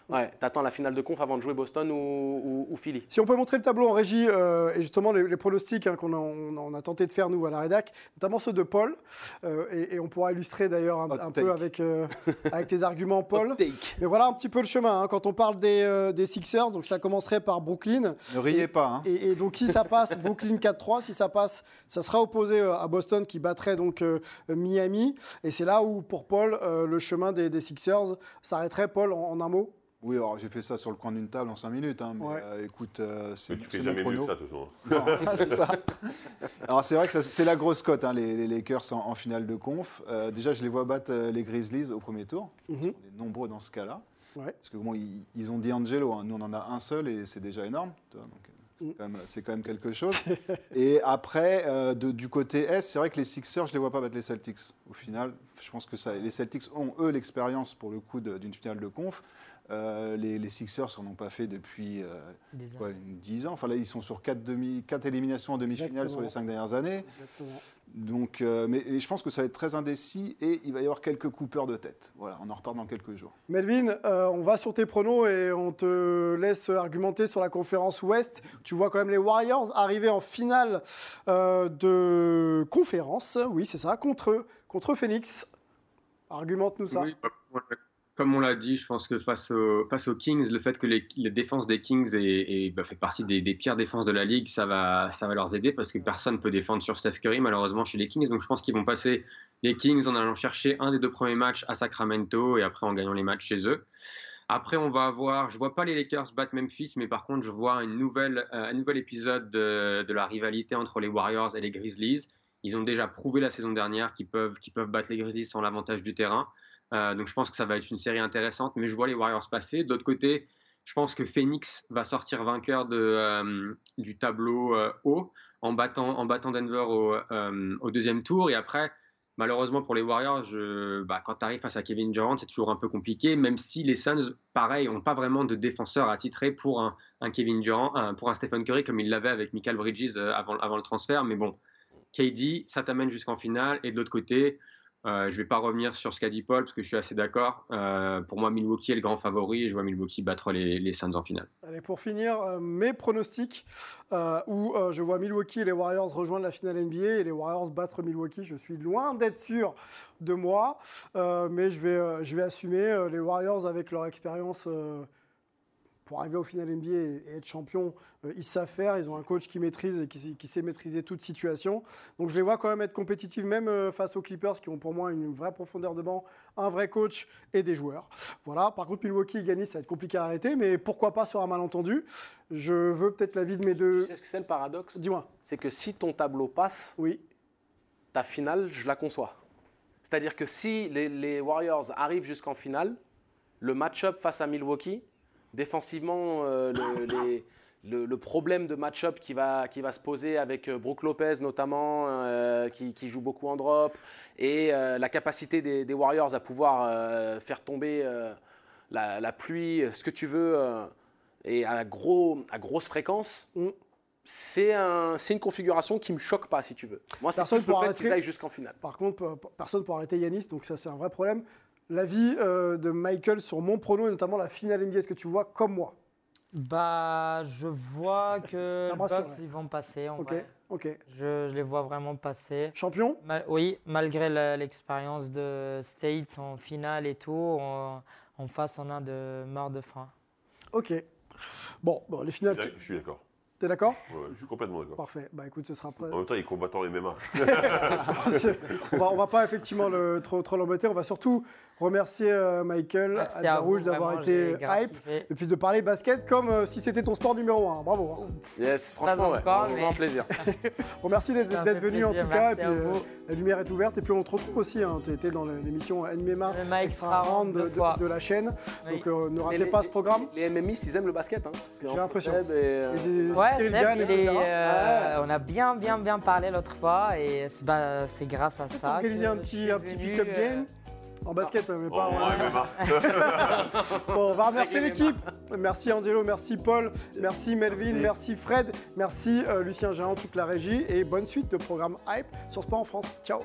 Ouais, t'attends la finale de conf avant de jouer Boston ou, ou, Philly. Si on peut montrer le tableau en régie euh, et justement les, pronostics hein, qu'on a, on, a, tenté de faire nous à la rédac, notamment ceux de Paul, euh, et, on pourra illustrer d'ailleurs un, peu avec, euh, avec tes arguments, Paul. Mais voilà un petit peu le chemin. Hein. quand on parle des, des, Sixers, donc ça commencerait par Brooklyn. Ne riez pas. Hein. Et, donc si ça passe, Brooklyn 4-3, si ça passe, ça sera opposé à Boston qui battrait donc Miami. Et c'est là où pour Paul le chemin des, Sixers s'arrêterait. Paul, en un mot. Oui, alors j'ai fait ça sur le coin d'une table en 5 minutes, hein, mais euh, écoute, euh, c'est Mais tu fais jamais mieux que ça, de toute façon. c'est ça. Alors c'est vrai que c'est la grosse cote, hein, les, Lakers en, finale de conf. Euh, déjà, je les vois battre les Grizzlies au premier tour. Mhm. On est nombreux dans ce cas-là. Parce que bon, ils, ont D'Angelo, hein. nous on en a un seul et c'est déjà énorme. Mm. c'est quand, même quelque chose. et après, du côté S, c'est vrai que les Sixers, je ne les vois pas battre les Celtics. Au final, je pense que ça, les Celtics ont, eux, l'expérience pour le coup d'une finale de conf. Euh, les, Sixers n'en ont pas fait depuis euh, 10 ans. Enfin là, ils sont sur 4, demi, éliminations en demi-finale sur les 5 dernières années. Donc, euh, mais je pense que ça va être très indécis et il va y avoir quelques coupeurs de tête. Voilà, on en reparle dans quelques jours. Melvin, euh, on va sur tes pronos et on te laisse argumenter sur la conférence Ouest. Tu vois quand même les Warriors arriver en finale de conférence, oui c'est ça, contre, contre Phoenix. Argumente-nous ça. Oui, comme on l'a dit, je pense que face, aux Kings, le fait que les, les défenses des Kings est, bah, fait partie des, pires défenses de la ligue, ça va, leur aider parce que personne ne peut défendre sur Steph Curry, malheureusement, chez les Kings. Donc je pense qu'ils vont passer les Kings en allant chercher un des deux premiers matchs à Sacramento et après en gagnant les matchs chez eux. Après, on va avoir, je vois pas les Lakers battre Memphis, mais par contre, je vois euh, un nouvel épisode de, la rivalité entre les Warriors et les Grizzlies. Ils ont déjà prouvé la saison dernière qu'ils peuvent battre les Grizzlies sans l'avantage du terrain. Euh, donc je pense que ça va être une série intéressante, mais je vois les Warriors passer. D'autre côté, je pense que Phoenix va sortir vainqueur de, euh, du tableau euh, haut en battant, en battant Denver au, deuxième tour. Et après, malheureusement pour les Warriors, je, bah, quand tu arrives face à Kevin Durant, c'est toujours un peu compliqué, même si les Suns, pareil, n'ont pas vraiment de défenseur attitré pour un, Kevin Durant, pour un Stephen Curry comme il l'avait avec Michael Bridges avant le transfert. Mais bon, KD, ça t'amène jusqu'en finale. Et de l'autre côté, euh, je ne vais pas revenir sur ce qu'a dit Paul parce que je suis assez d'accord. Euh, pour moi, Milwaukee est le grand favori et je vois Milwaukee battre les, les Suns en finale. Pour finir, euh, mes pronostics, où je vois Milwaukee et les Warriors rejoindre la finale NBA et les Warriors battre Milwaukee. Je suis loin d'être sûr de moi, mais je vais, je vais assumer les Warriors avec leur expérience. Pour arriver au final NBA et et être champion, euh, ils savent faire. Ils ont un coach qui maîtrise et qui, sait- qui sait maîtriser toute situation. Donc je les vois quand même être compétitifs, même euh, face aux Clippers, qui ont pour moi une vraie profondeur de banc, un vrai coach et des joueurs. Voilà. Par contre, Milwaukee gagner, ça va être compliqué à arrêter, mais pourquoi pas sur un malentendu Je veux peut-être l'avis de mes Tu deux. sais ce que c'est le paradoxe? Dis-moi. C'est que si ton tableau passe, Oui. ta finale, je la conçois. C'est-à-dire que si les, les Warriors arrivent jusqu'en finale, le match-up face à Milwaukee, défensivement, euh, le, les- le- le problème de match-up qui va, qui va se poser avec euh, Brook Lopez notamment, euh, qui, qui joue beaucoup en drop, et euh, la capacité des, des Warriors à pouvoir faire tomber la, la pluie, ce que tu veux, et à, gros, à grosse fréquence, Mm. c'est un, une configuration qui me choque pas, si tu veux. Moi, c'est Personne plus le fait arrêter. jusqu'en finale. Par contre, personne pour arrêter Yanis, donc ça c'est un vrai problème. L'avis euh, de Michael sur mon prono et notamment la finale NBA, est-ce que tu vois comme moi? Bah, je vois que Ça les me rassure, Bucks ouais. ils vont passer. En Ok, vrai. ok. Je, je les vois vraiment passer. Champion? Oui, malgré la- l'expérience de States en finale et tout, en, en face on a de mort de faim. Ok. Bon, bon les finales, c'est- Je suis d'accord. T'es d'accord? Ouais, je suis complètement d'accord. Parfait. Bah écoute, ce sera prêt. En même temps, il est combattant MMA. On va, on va pas effectivement le, trop, trop l'embêter. On va surtout remercier euh, Michael à Rouge d'avoir été hype kiffé. et puis de parler basket comme euh, si c'était ton sport numéro un. Bravo. hein. Yes, franchement, ouais, encore, mais- vraiment plaisir. Bon, merci d'être venu en tout cas. Et puis, euh, la lumière est ouverte. Et puis on te retrouve aussi. Hein, tu étais dans l'émission MMA MMA Extra Round de, la chaîne. Oui. Donc euh, ne ratez les- pas ce programme. Les, les MMistes, ils aiment le basket. Hein, J'ai l'impression. Seb, etc. euh, on a bien, bien, bien parlé l'autre fois et c'est bah, c'est grâce à ça. organiser que un je petit, suis un petit pick-up euh, game. En basket, mais Oh, pas en. Bon, on va remercier l'équipe. Merci Angelo, merci Paul, merci Melvin, Merci. merci Fred, merci euh, Lucien Géant, toute la régie et bonne suite de programme Hype sur Sport en France. Ciao